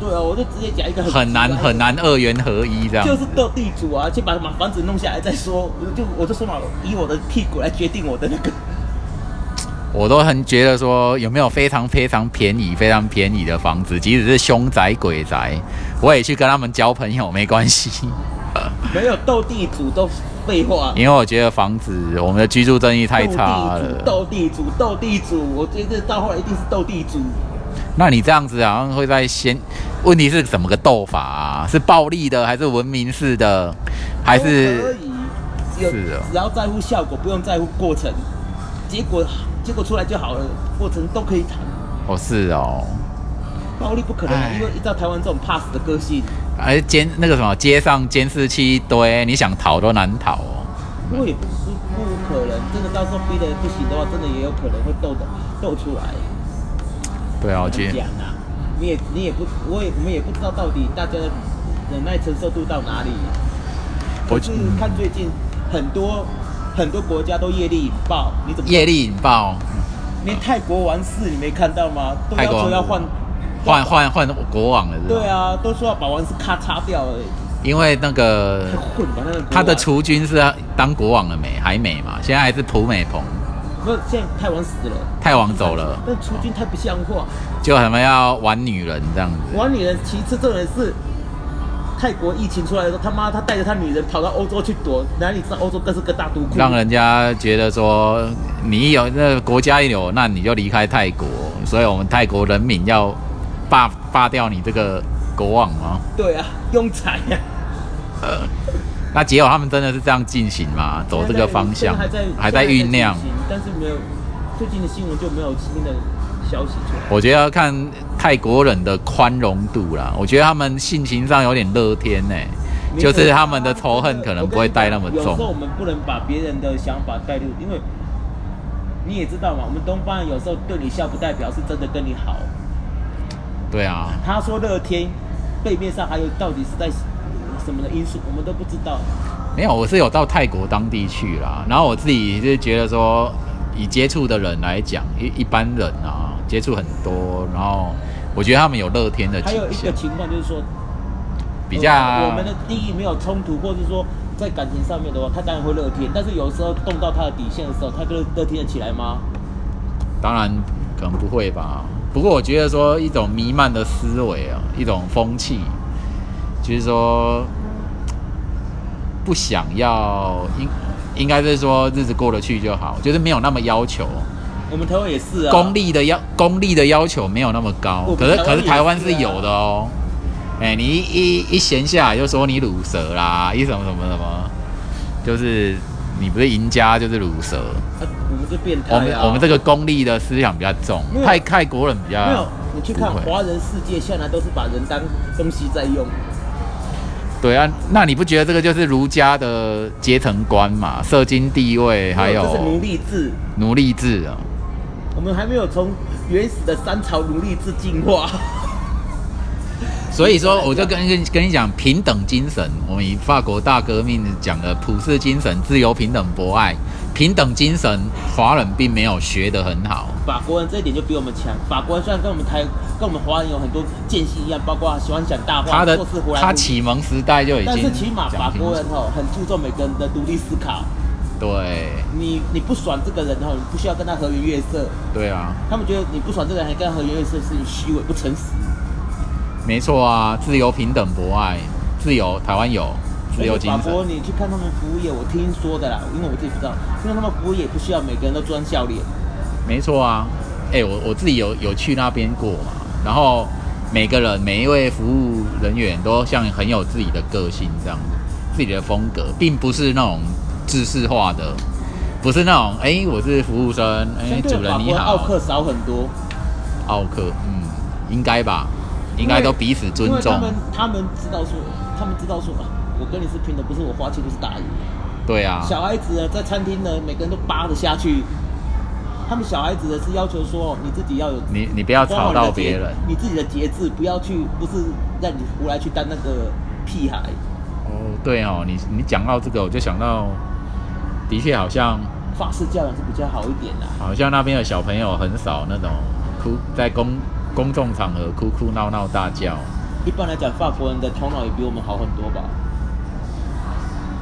对啊，我就直接讲一个很难很难二元合一这样。就是斗地主啊，先把把房子弄下来再说。我就我就说嘛，以我的屁股来决定我的那个。我都很觉得说，有没有非常非常便宜、非常便宜的房子，即使是凶宅鬼宅，我也去跟他们交朋友，没关系。没有斗地主都废话。因为我觉得房子，我们的居住正义太差了。斗地主，斗地主，斗地主，我觉得到后来一定是斗地主。那你这样子好像会在先，问题是怎么个斗法啊？是暴力的，还是文明式的，还是可是以，是哦只要在乎效果，不用在乎过程，结果结果出来就好了，过程都可以谈。哦是哦，暴力不可能啊，因为依照台湾这种怕死的个性，而监那个什么街上监视器一堆，你想逃都难逃哦。不过也不不不可能，真的到时候逼得不行的话，真的也有可能会斗的斗出来。对啊，讲啊，你也你也不，我也我们也不知道到底大家的忍耐承受度到哪里。我可是看最近很多很多国家都业力引爆，你怎么业力引爆，连泰国王室你没看到吗？都要泰国求要换换换换国王了？对啊，都说要把王室咔嚓掉了，因为那个他的储君是当国王了没？还没嘛？现在还是普美蓬，不是现在泰王死了，太王走了，但出军太不像话。就他们要玩女人这样子。玩女人，其次重点是泰国疫情出来的时候，他妈他带着他女人跑到欧洲去躲，哪里知道欧洲更是个大毒库？让人家觉得说你有那国家一有那你就离开泰国，所以我们泰国人民要罢罢掉你这个国王吗？对啊，庸才呀、那结果他们真的是这样进行吗？走这个方向还在还在酝酿但是没有最近的新闻就没有新的消息出来。我觉得要看泰国人的宽容度啦，我觉得他们性情上有点乐天呢、就是他们的仇恨可能不会带那么有时候我重。们不能把别人的想法带入，因为你也知道嘛，我们东方人有时候对你笑，不代表是真的跟你好。对啊，他说乐天，背面上还有到底是在什么的因素，我们都不知道。没有，我是有到泰国当地去啦，然后我自己是觉得说，以接触的人来讲，一一般人啊，接触很多，然后我觉得他们有乐天的倾还有一个，情况就是说，比较呃我们的利益没有冲突，或者是说在感情上面的话，他当然会乐天，但是有时候动到他的底线的时候，他就乐天得起来吗？当然可能不会吧。不过我觉得说一种弥漫的思维啊，一种风气，就是说不想要应应该是说日子过得去就好，就是没有那么要求。我们台湾也是啊，功利的要功利的要求没有那么高我，可是可是台湾是有的哦。哎、你一一一闲下来就说你乳蛇啦，一什么什么什么，就是你不是赢家就是乳蛇。啊我们是变态、啊。我们我们这个功利的思想比较重泰泰国人比较没有，你去看华人世界，现在都是把人当东西在用。对啊，那你不觉得这个就是儒家的阶层观嘛？社经地位还有这是奴隶制，奴隶制啊？我们还没有从原始的三朝奴隶制进化。所以说，我就跟跟跟你讲平等精神。我们以法国大革命讲的普世精神、自由、平等、博爱、平等精神，华人并没有学得很好。法国人这一点就比我们强。法国人虽然跟我们台、跟我们华人有很多间隙一样，包括喜欢讲大话，他的他启蒙时代就已经但是起码法国人哦，很注重每个人的独立思考。对你你不爽这个人哦，你不需要跟他和颜悦色。对啊，他们觉得你不爽这个人还跟他和颜悦色是你虚伪不诚实。没错啊，自由、平等、博爱，自由台湾有自由精神，你去看他们服务业，我听说的啦，因为我自己不知道，听说他们服务业不需要每个人都装笑脸。没错啊。哎、我我自己有有去那边过嘛，然后每个人每一位服务人员都像很有自己的个性这样子，自己的风格，并不是那种制式化的，不是那种哎、我是服务生，哎、主人你好，国奥克少很多，奥克，嗯，应该吧，应该都彼此尊重他，们他们知道说，他们知道说啊，我跟你是平的，不是我花钱就是大爷。对啊，小孩子呢，在餐厅呢，每个人都扒着下去。他们小孩子呢是要求说，你自己要有你你不要吵到别人。你自己的节制，不要去，不是让你胡来去当那个屁孩。哦，对哦，你你讲到这个，我就想到，的确好像法式教养是比较好一点啦。好像那边的小朋友很少那种哭在公公众场合哭哭闹闹大叫，一般来讲，法国人的头脑也比我们好很多吧？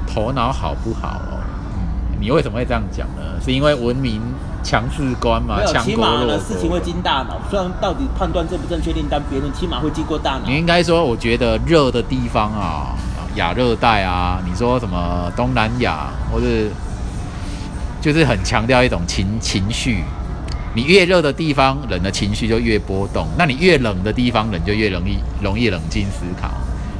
头脑好不好哦？嗯，你为什么会这样讲呢？是因为文明强势观嘛没，有，强国弱起码呢，事情会国。经大脑。虽然到底判断正不正确，定，但别人，起码会经过大脑你。应该说，我觉得热的地方啊，亚热带啊，你说什么东南亚，或是就是很强调一种情情绪。你越热的地方，人的情绪就越波动；那你越冷的地方，人就越容易容易冷静思考。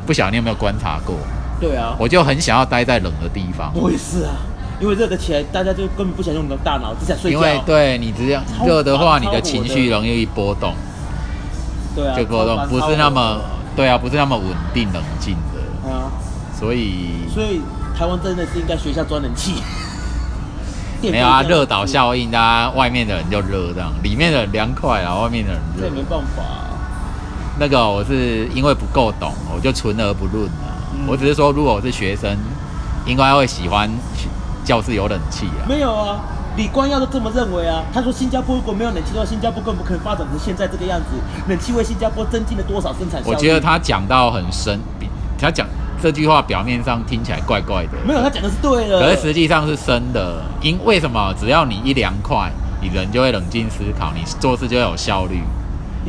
不晓得你有没有观察过？对啊，我就很想要待在冷的地方，我也是啊，因为热的起来，大家就根本不想用你的大脑，只想睡觉。因为对你只要超热的话，你的情绪容易波动，对啊，就波动，不是那么对啊，不是那么稳定冷静的啊，所以所以台湾真的是应该学一下装冷气。电没有啊，热岛效应，大家外面的人就热这样，里面的人凉快啊，外面的人热这也。没办法啊。那个我是因为不够懂，我就存而不论啊。嗯我只是说，如果我是学生，应该会喜欢教室有冷气啊。没有啊，李光耀都这么认为啊。他说新加坡如果没有冷气的话，新加坡更不可能发展成现在这个样子。冷气为新加坡增进了多少生产？我觉得他讲到很深，比他讲这句话表面上听起来怪怪的，没有，他讲的是对的。可是实际上是深的。因为什么？只要你一凉快，你人就会冷静思考，你做事就会有效率。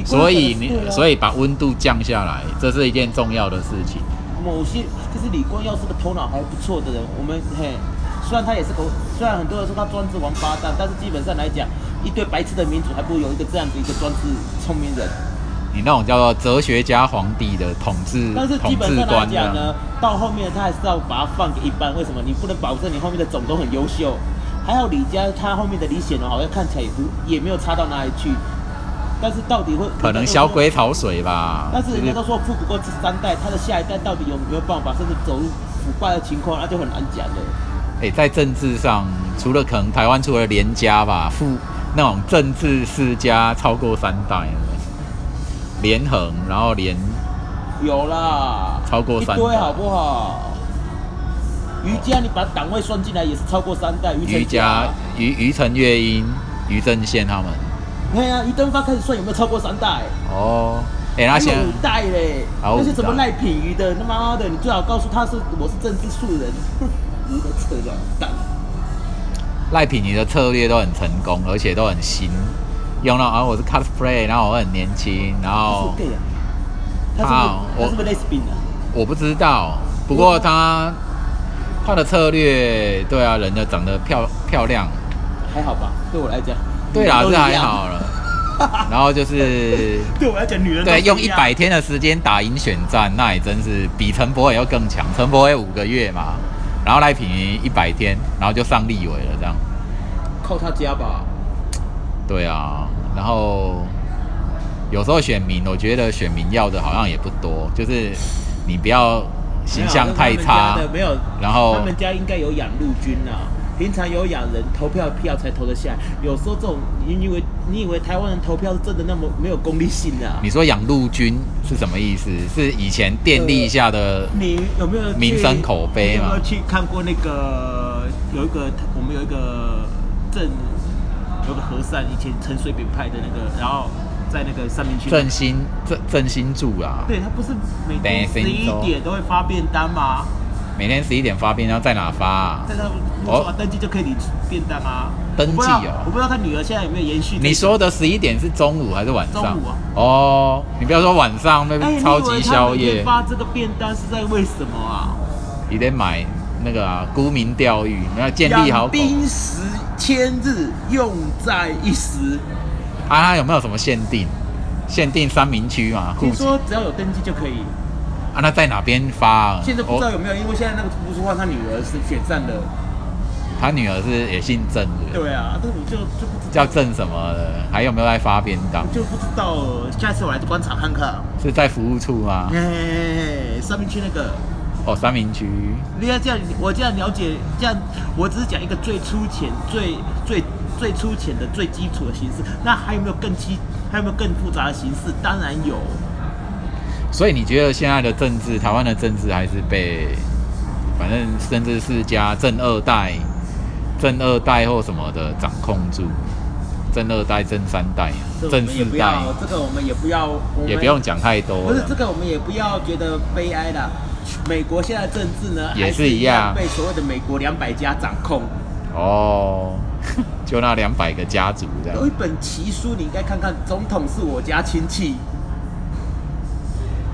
所以你所以把温度降下来，这是一件重要的事情。某些就是李光耀是个头脑还不错的人，我们嘿，虽然他也是个，虽然很多人说他专制王八蛋，但是基本上来讲，一堆白痴的民主还不如有一个这样子一个专制聪明人。你那种叫做哲学家皇帝的统治但是基本上来观讲，呢，到后面他还是要把它放给一般。为什么？你不能保证你后面的种都很优秀。还有李家，他后面的李显龙好像看起来也不也没有差到哪里去。但是到底会可能小鬼讨水吧。但是人家都说富不过这三代，他的下一代到底有没有办法，甚至走入腐败的情况，那就很难讲了。哎、在政治上，除了可能台湾除了连家吧，富那种政治世家超过三代了，连横，然后连有啦，超过三代好不好？瑜伽你把档位算进来也是超过三代，于瑜伽、于于陈月英、于正宪他们。对啊，于登发开始算有没有超过三代？哦，哎、那现在还有五代嘞，那些什么赖品瑜的，他妈的，你最好告诉他是我是政治素人，哼，你的扯卵蛋。赖品瑜的策略都很成功，而且都很新，用到啊我是 cosplay，然后我很年轻，然他后是 gay 啊？他是他不是他是不是 lesbian 啊？我不知道，不过他他的策略，对啊，人的长得漂漂亮，还好吧，对我来讲。对啦，这还好。了。然后就是对我来讲，女人对，用一百天的时间打赢选战，那也真是比陈柏伟要更强。陈柏伟五个月嘛，然后赖品妤一百天，然后就上立委了，这样。靠他家吧。对啊，然后有时候选民，我觉得选民要的好像也不多，就是你不要形象太差没有，然后他们家应该有养陆军啊。平常有养人，投票票才投得下来。有时候这种，你以为你以为台湾人投票是真的那么没有功利性啊？你说养陆军是什么意思？是以前电力下的你有没有去民生口碑嘛你有没有去看过那个有一个我们有一个镇有个和尚，以前陈水扁派的那个，然后在那个上面去振兴振振兴住啊，对他不是每天十一点都会发便当吗？每天十一点发便当，在哪发、啊？在他哦哦登记就可以领便当啊。登记哦我不知道他女儿现在有没有延续。你说的十一点是中午还是晚上？中午啊哦，你不要说晚上那超级宵夜，发这个便当是在为什么啊？你得买那个啊，沽名钓誉，你要建立好口。养兵十千日，用在一时。啊，它有没有什么限定？限定三明区嘛？户听籍说只要有登记就可以。啊，那在哪边发、啊？现在不知道哦有没有，因为现在那个图书馆他女儿是选上的。他女儿是也姓郑的，对啊，但是我就就不知道叫郑什么的，还有没有在发便当？就不知道了。下次我来观察看看。是在服务处吗？哎，三明区那个。哦，三明区。你看这样，我这样了解，这样我只是讲一个最粗浅、最最最粗浅的、最基础的形式。那还有没有更基？还有没有更复杂的形式？当然有。所以你觉得现在的政治，台湾的政治还是被，反正甚至是加正二代、正二代或什么的掌控住，正二代、正三代、正四代，这个我们也不要，也不用讲太多了。不是这个，我们也不要觉得悲哀啦。美国现在政治呢，也是是一样被所谓的美国两百家掌控。哦，就那两百个家族这样有一，本奇书，你应该看看，《总统是我家亲戚》。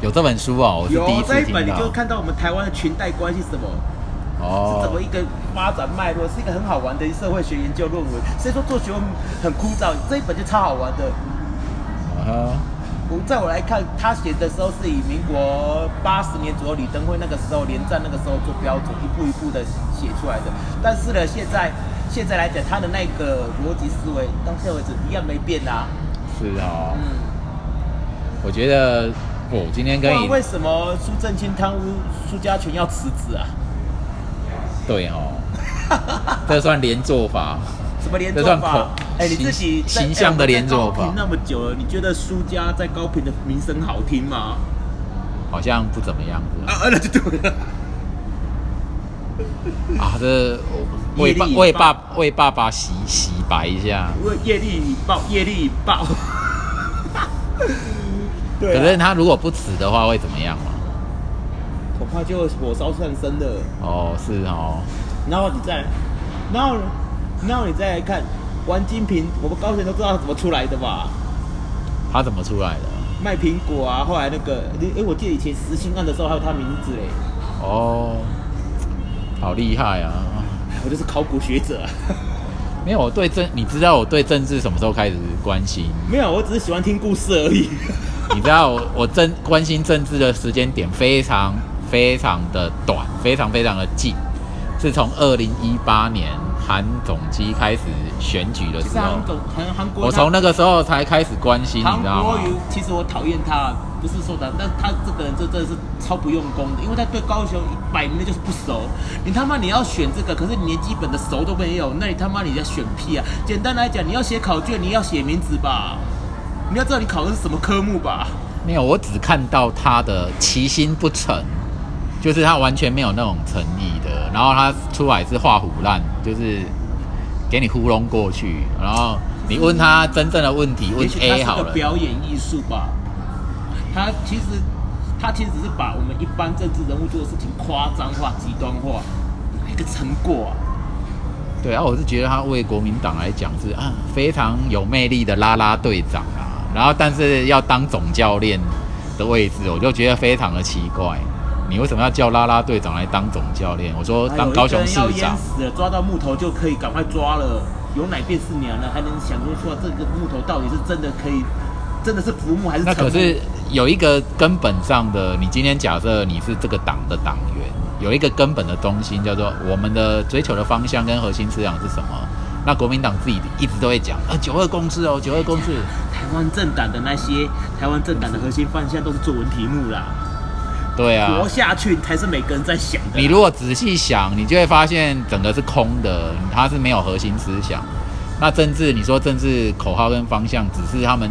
有这本书哦，我是有第一次听这一本，你就到。看到我们台湾的裙带关系是什么。哦是怎么哦，一个发展脉络，是一个很好玩的社会学研究论文。所以说做学问很枯燥，这一本就超好玩的。啊我在我来看，他写的时候是以民国八十年左右李登辉那个时候连战那个时候做标准，一步一步的写出来的。但是呢，现在现在来讲，他的那个逻辑思维到现在为止一样没变啊。是哦，嗯，我觉得我今天跟你为什么苏正清贪污，苏家全要辞职啊？对哦，这算连做法。什么连坐法口？哎、你自己形象的连坐法那么久了，你觉得苏家在高频的名声好听吗？好像不怎么样子啊，那就对了。啊，这为爸为爸为爸爸洗洗白一下。业力引爆，业力引爆。对、啊，可是他如果不辞的话，会怎么样嘛？恐怕就火烧上身了。哦，是哦，然后你再，然后，然后你再来看王金平，我们高层都知道他怎么出来的吧？他怎么出来的？卖苹果啊，后来那个，哎，我记得以前实行案的时候还有他名字嘞。哦，好厉害啊！我就是考古学者。没有，我对政，你知道我对政治什么时候开始关心？没有，我只是喜欢听故事而已。你知道我我政关心政治的时间点非常非常的短，非常非常的近，是从二零一八年韩总机开始选举的时候，韩韩国，我从那个时候才开始关心，你知道吗？其实我讨厌他。不是说的，但他这个人这真的是超不用功的，因为他对高雄摆明的就是不熟。你他妈你要选这个，可是你连基本的熟都没有，那你他妈你在选屁啊！简单来讲，你要写考卷，你要写名字吧，你要知道你考的是什么科目吧。没有，我只看到他的其心不诚，就是他完全没有那种诚意的。然后他出来是画虎烂，就是给你糊弄过去。然后你问他真正的问题，问 A 好了。表演艺术吧。他其实，他其实只是把我们一般政治人物做的事情夸张化、极端化，一个成果啊。对啊，我是觉得他为国民党来讲是啊非常有魅力的拉拉队长啊，然后但是要当总教练的位置，我就觉得非常的奇怪。你为什么要叫拉拉队长来当总教练？我说当高雄市长，死了抓到木头就可以赶快抓了，有奶便是娘了，还能想说说这个木头到底是真的可以？真的是浮木还是？那可是有一个根本上的，你今天假设你是这个党的党员，有一个根本的中心叫做我们的追求的方向跟核心思想是什么？那国民党自己一直都会讲啊，九二共识哦，九二共识。台湾政党的那些台湾政党的核心方向都是作文题目啦。对啊，活下去才是每个人在想的。你如果仔细想，你就会发现整个是空的，它是没有核心思想。那政治，你说政治口号跟方向，只是他们。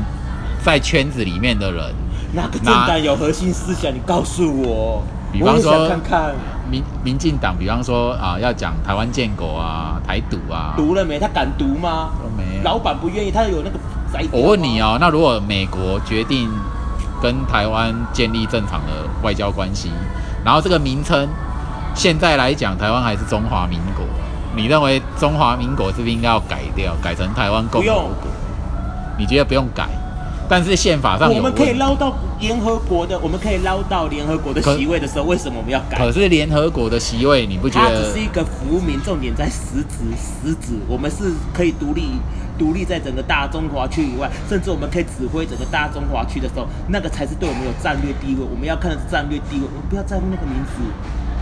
在圈子里面的人，哪个政党有核心思想？你告诉我。比方说，看看民民进党，比方说啊，要讲台湾建国啊，台独啊，读了没？他敢读吗？没。老板不愿意，他有那个我问你哦，那如果美国决定跟台湾建立正常的外交关系，然后这个名称现在来讲，台湾还是中华民国，你认为中华民国是不是应该要改掉，改成台湾共和国？你觉得不用改？但是宪法上，我们可以捞到联合国的，我们可以捞到联合国的席位的时候，为什么我们要改？可是联合国的席位，你不觉得？它只是一个服务民，重点在实质，实质我们是可以独立，独立在整个大中华区以外，甚至我们可以指挥整个大中华区的时候，那个才是对我们有战略地位。我们要看的是战略地位，我们不要在乎那个名字。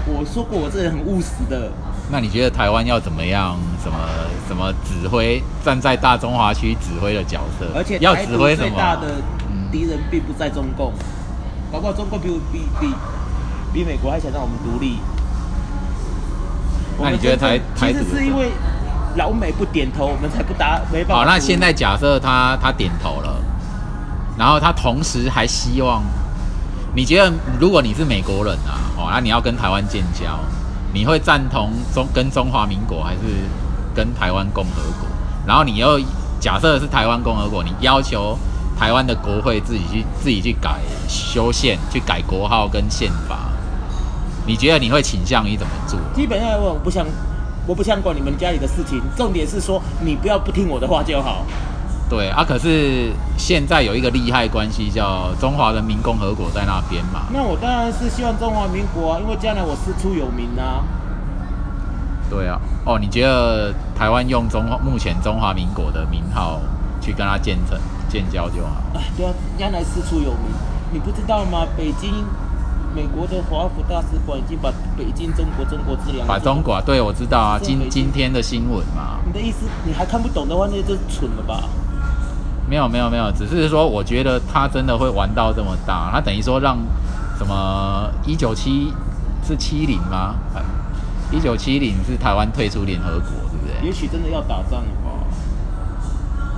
我说过，我这人很务实的。那你觉得台湾要怎么样？什么什么指挥？站在大中华区指挥的角色？而且要指挥什么？最大的敌人并不在中共，搞不好中共比比比比美国还想让我们独立。那你觉得台台其实是因为老美不点头，我们才不答没办法。好，那现在假设他他点头了，然后他同时还希望，你觉得如果你是美国人啊，哦，那你要跟台湾建交？你会赞同中跟中华民国还是跟台湾共和国？然后你又假设是台湾共和国，你要求台湾的国会自己去自己去改修宪，去改国号跟宪法，你觉得你会倾向于怎么做？基本上我不想，我不想管你们家里的事情，重点是说你不要不听我的话就好。对啊，可是现在有一个利害关系，叫中华人民共和国在那边嘛。那我当然是希望中华民国啊，因为将来我师出有名啊。对啊，哦，你觉得台湾用中目前中华民国的名号去跟他建成建交就好？哎，对啊，将来师出有名，你不知道吗？北京美国的华府大使馆已经把北京中国中国之两把中国，对我知道啊，今今天的新闻嘛。你的意思你还看不懂的话，那就蠢了吧？没有没有没有，只是说我觉得他真的会玩到这么大，他等于说让什么一九七是七零吗？一九七零是台湾退出联合国，对不对？也许真的要打仗了吧？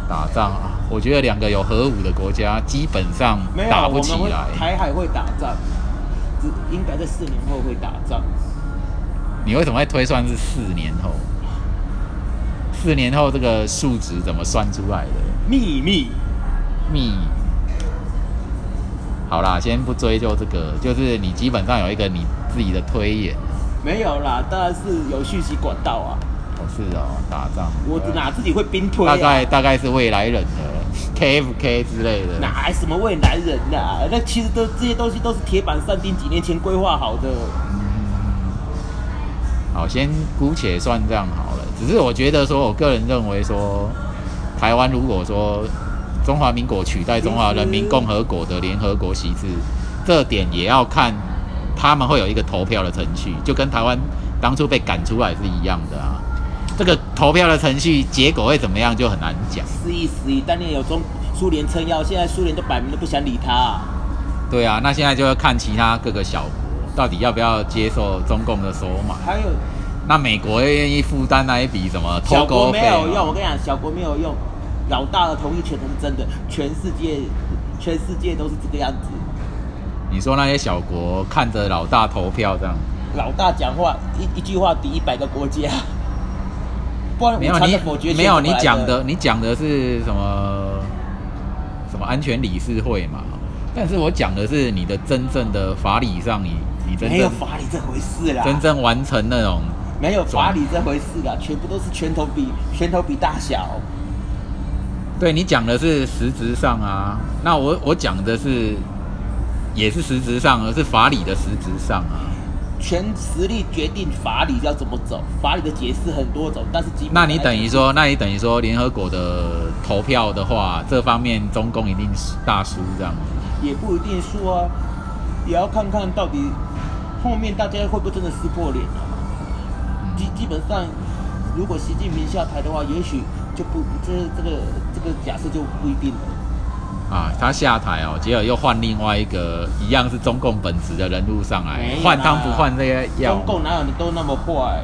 打仗啊！我觉得两个有核武的国家基本上打不起来。台海会打仗，只应该在四年后会打仗。你为什么会推算是四年后？四年后这个数值怎么算出来的？秘密，秘。好啦，先不追究这个，就是你基本上有一个你自己的推演。没有啦，当然是有讯息管道啊。哦，是哦，打仗。我哪自己会兵推？大概大概是未来人的 KFK 之类的。哪还什么未来人呐、那其实都这些东西都是铁板上钉，几年前规划好的。好，先姑且算这样好了。只是我觉得说，我个人认为说，台湾如果说中华民国取代中华人民共和国的联合国席次，这点也要看他们会有一个投票的程序，就跟台湾当初被赶出来是一样的啊。这个投票的程序结果会怎么样就很难讲。失意失意，当年有中苏联撑腰，现在苏联都摆明都不想理他、对啊，那现在就要看其他各个小国到底要不要接受中共的收买。还有那美国愿意负担那一笔什么小国脱钩费没有用，我跟你讲，小国没有用，老大的同意权才是真的，全世界 全世界都是这个样子。你说那些小国看着老大投票这样，老大讲话一一句话抵一百个国家，不然没有你没有你讲的，你讲的是什么什么安全理事会嘛？但是我讲的是你的真正的法理上你，你真没有正法理这回事啦，真正完成那种，没有法理这回事啦，全部都是拳头比拳头比大小。对你讲的是实质上啊，那我我讲的是也是实质上，而是法理的实质上啊。全实力决定法理要怎么走，法理的解释很多种，但是基本那你等于说，那你等于说联合国的投票的话，这方面中共一定是大输这样。也不一定输啊，也要看看到底后面大家会不会真的撕破脸啊。基基本上，如果习近平下台的话，也许就不这这个这个假设就不一定了。啊，他下台哦，结果又换另外一个一样是中共本职的人物上来换汤不换这些药中。共哪有你都那么坏？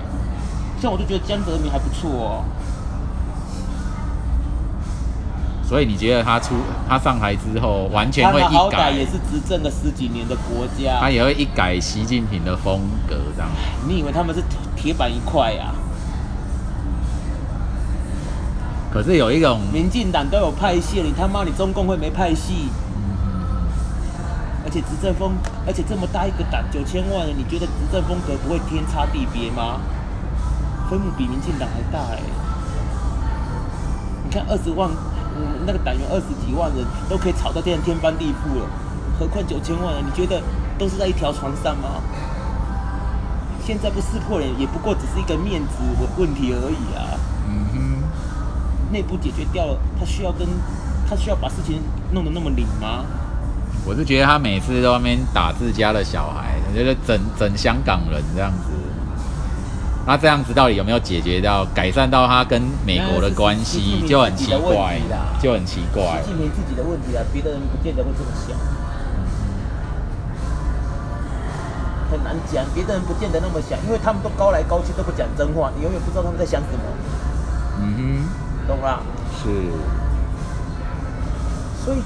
像我就觉得江泽民还不错哦。所以你觉得他出他上台之后，完全会一改歹，也是执政了十几年的国家他，也会一改习近平的风格这样。你以为他们是铁板一块呀、可是有一种，民进党都有派系了，你他妈你中共会没派系？而且执政风，而且这么大一个党，九千万人，你觉得执政风格不会天差地别吗？分母比民进党还大哎、你看二十万，嗯，那个党员二十几万人都可以吵到这样天翻地覆了，何况九千万人？你觉得都是在一条船上吗？现在不撕破脸，也不过只是一个面子问问题而已啊。嗯内部解决掉了，他需要跟他需要把事情弄得那么拧吗？我是觉得他每次在外面打自家的小孩，我觉得整整香港人这样子。那这样子到底有没有解决到、改善到他跟美国的关系，就很奇怪就很奇怪习。近平自己的问题啊，别的人不见得会这么想，很难讲，别的人不见得那么想，因为他们都高来高去，都不讲真话，你永远不知道他们在想什么，嗯懂吗？是。所以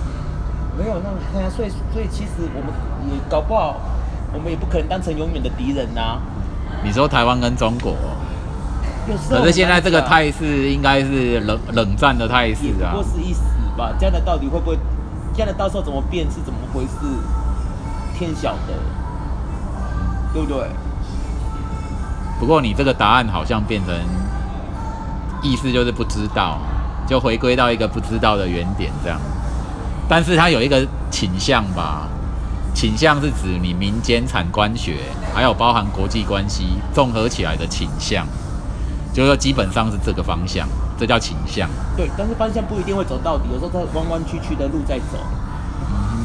没有那么，对啊，所以所以其实我们也搞不好，我们也不可能当成永远的敌人呐、你说台湾跟中国，可是现在这个态势应该是冷冷战的态势啊不过。是一时吧，这样的到底会不会，这样的到时候怎么变是怎么回事，天晓得，对不对？不过你这个答案好像变成意思就是不知道，就回归到一个不知道的原点这样。但是它有一个倾向吧，倾向是指你民间产官学，还有包含国际关系综合起来的倾向，就是说基本上是这个方向，这叫倾向。对，但是方向不一定会走到底，有时候它弯弯曲曲的路在走。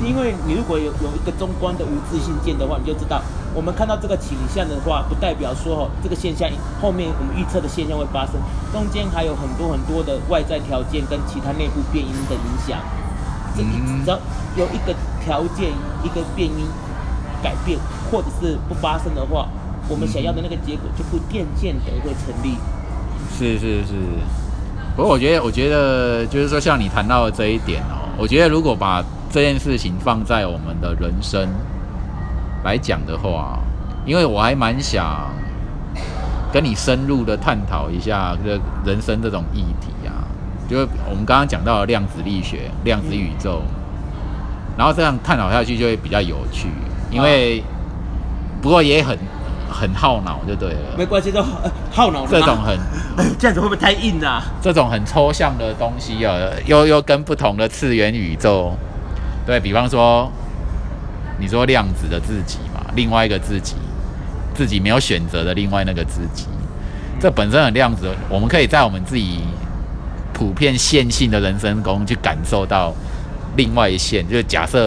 因为你如果有有一个中观的无自信见的话，你就知道，我们看到这个倾向的话，不代表说哦这个现象后面我们预测的现象会发生，中间还有很多很多的外在条件跟其他内部变因的影响。嗯只要有一个条件一个变因改变或者是不发生的话，我们想要的那个结果就不渐渐的会成立。是是是，不过我觉得，我觉得就是说，像你谈到的这一点哦，我觉得如果把这件事情放在我们的人生来讲的话，因为我还蛮想跟你深入的探讨一下这人生这种议题啊，就是我们刚刚讲到的量子力学、量子宇宙，然后这样探讨下去就会比较有趣，因为不过也很很耗脑就对了。没关系，都呃耗脑这种很 哎这样子会不会太硬啊？这种很抽象的东西啊，又又跟不同的次元宇宙，对比方说，你说量子的自己嘛，另外一个自己，自己没有选择的另外那个自己，这本身很量子，我们可以在我们自己普遍线性的人生中去感受到另外一线，就是假设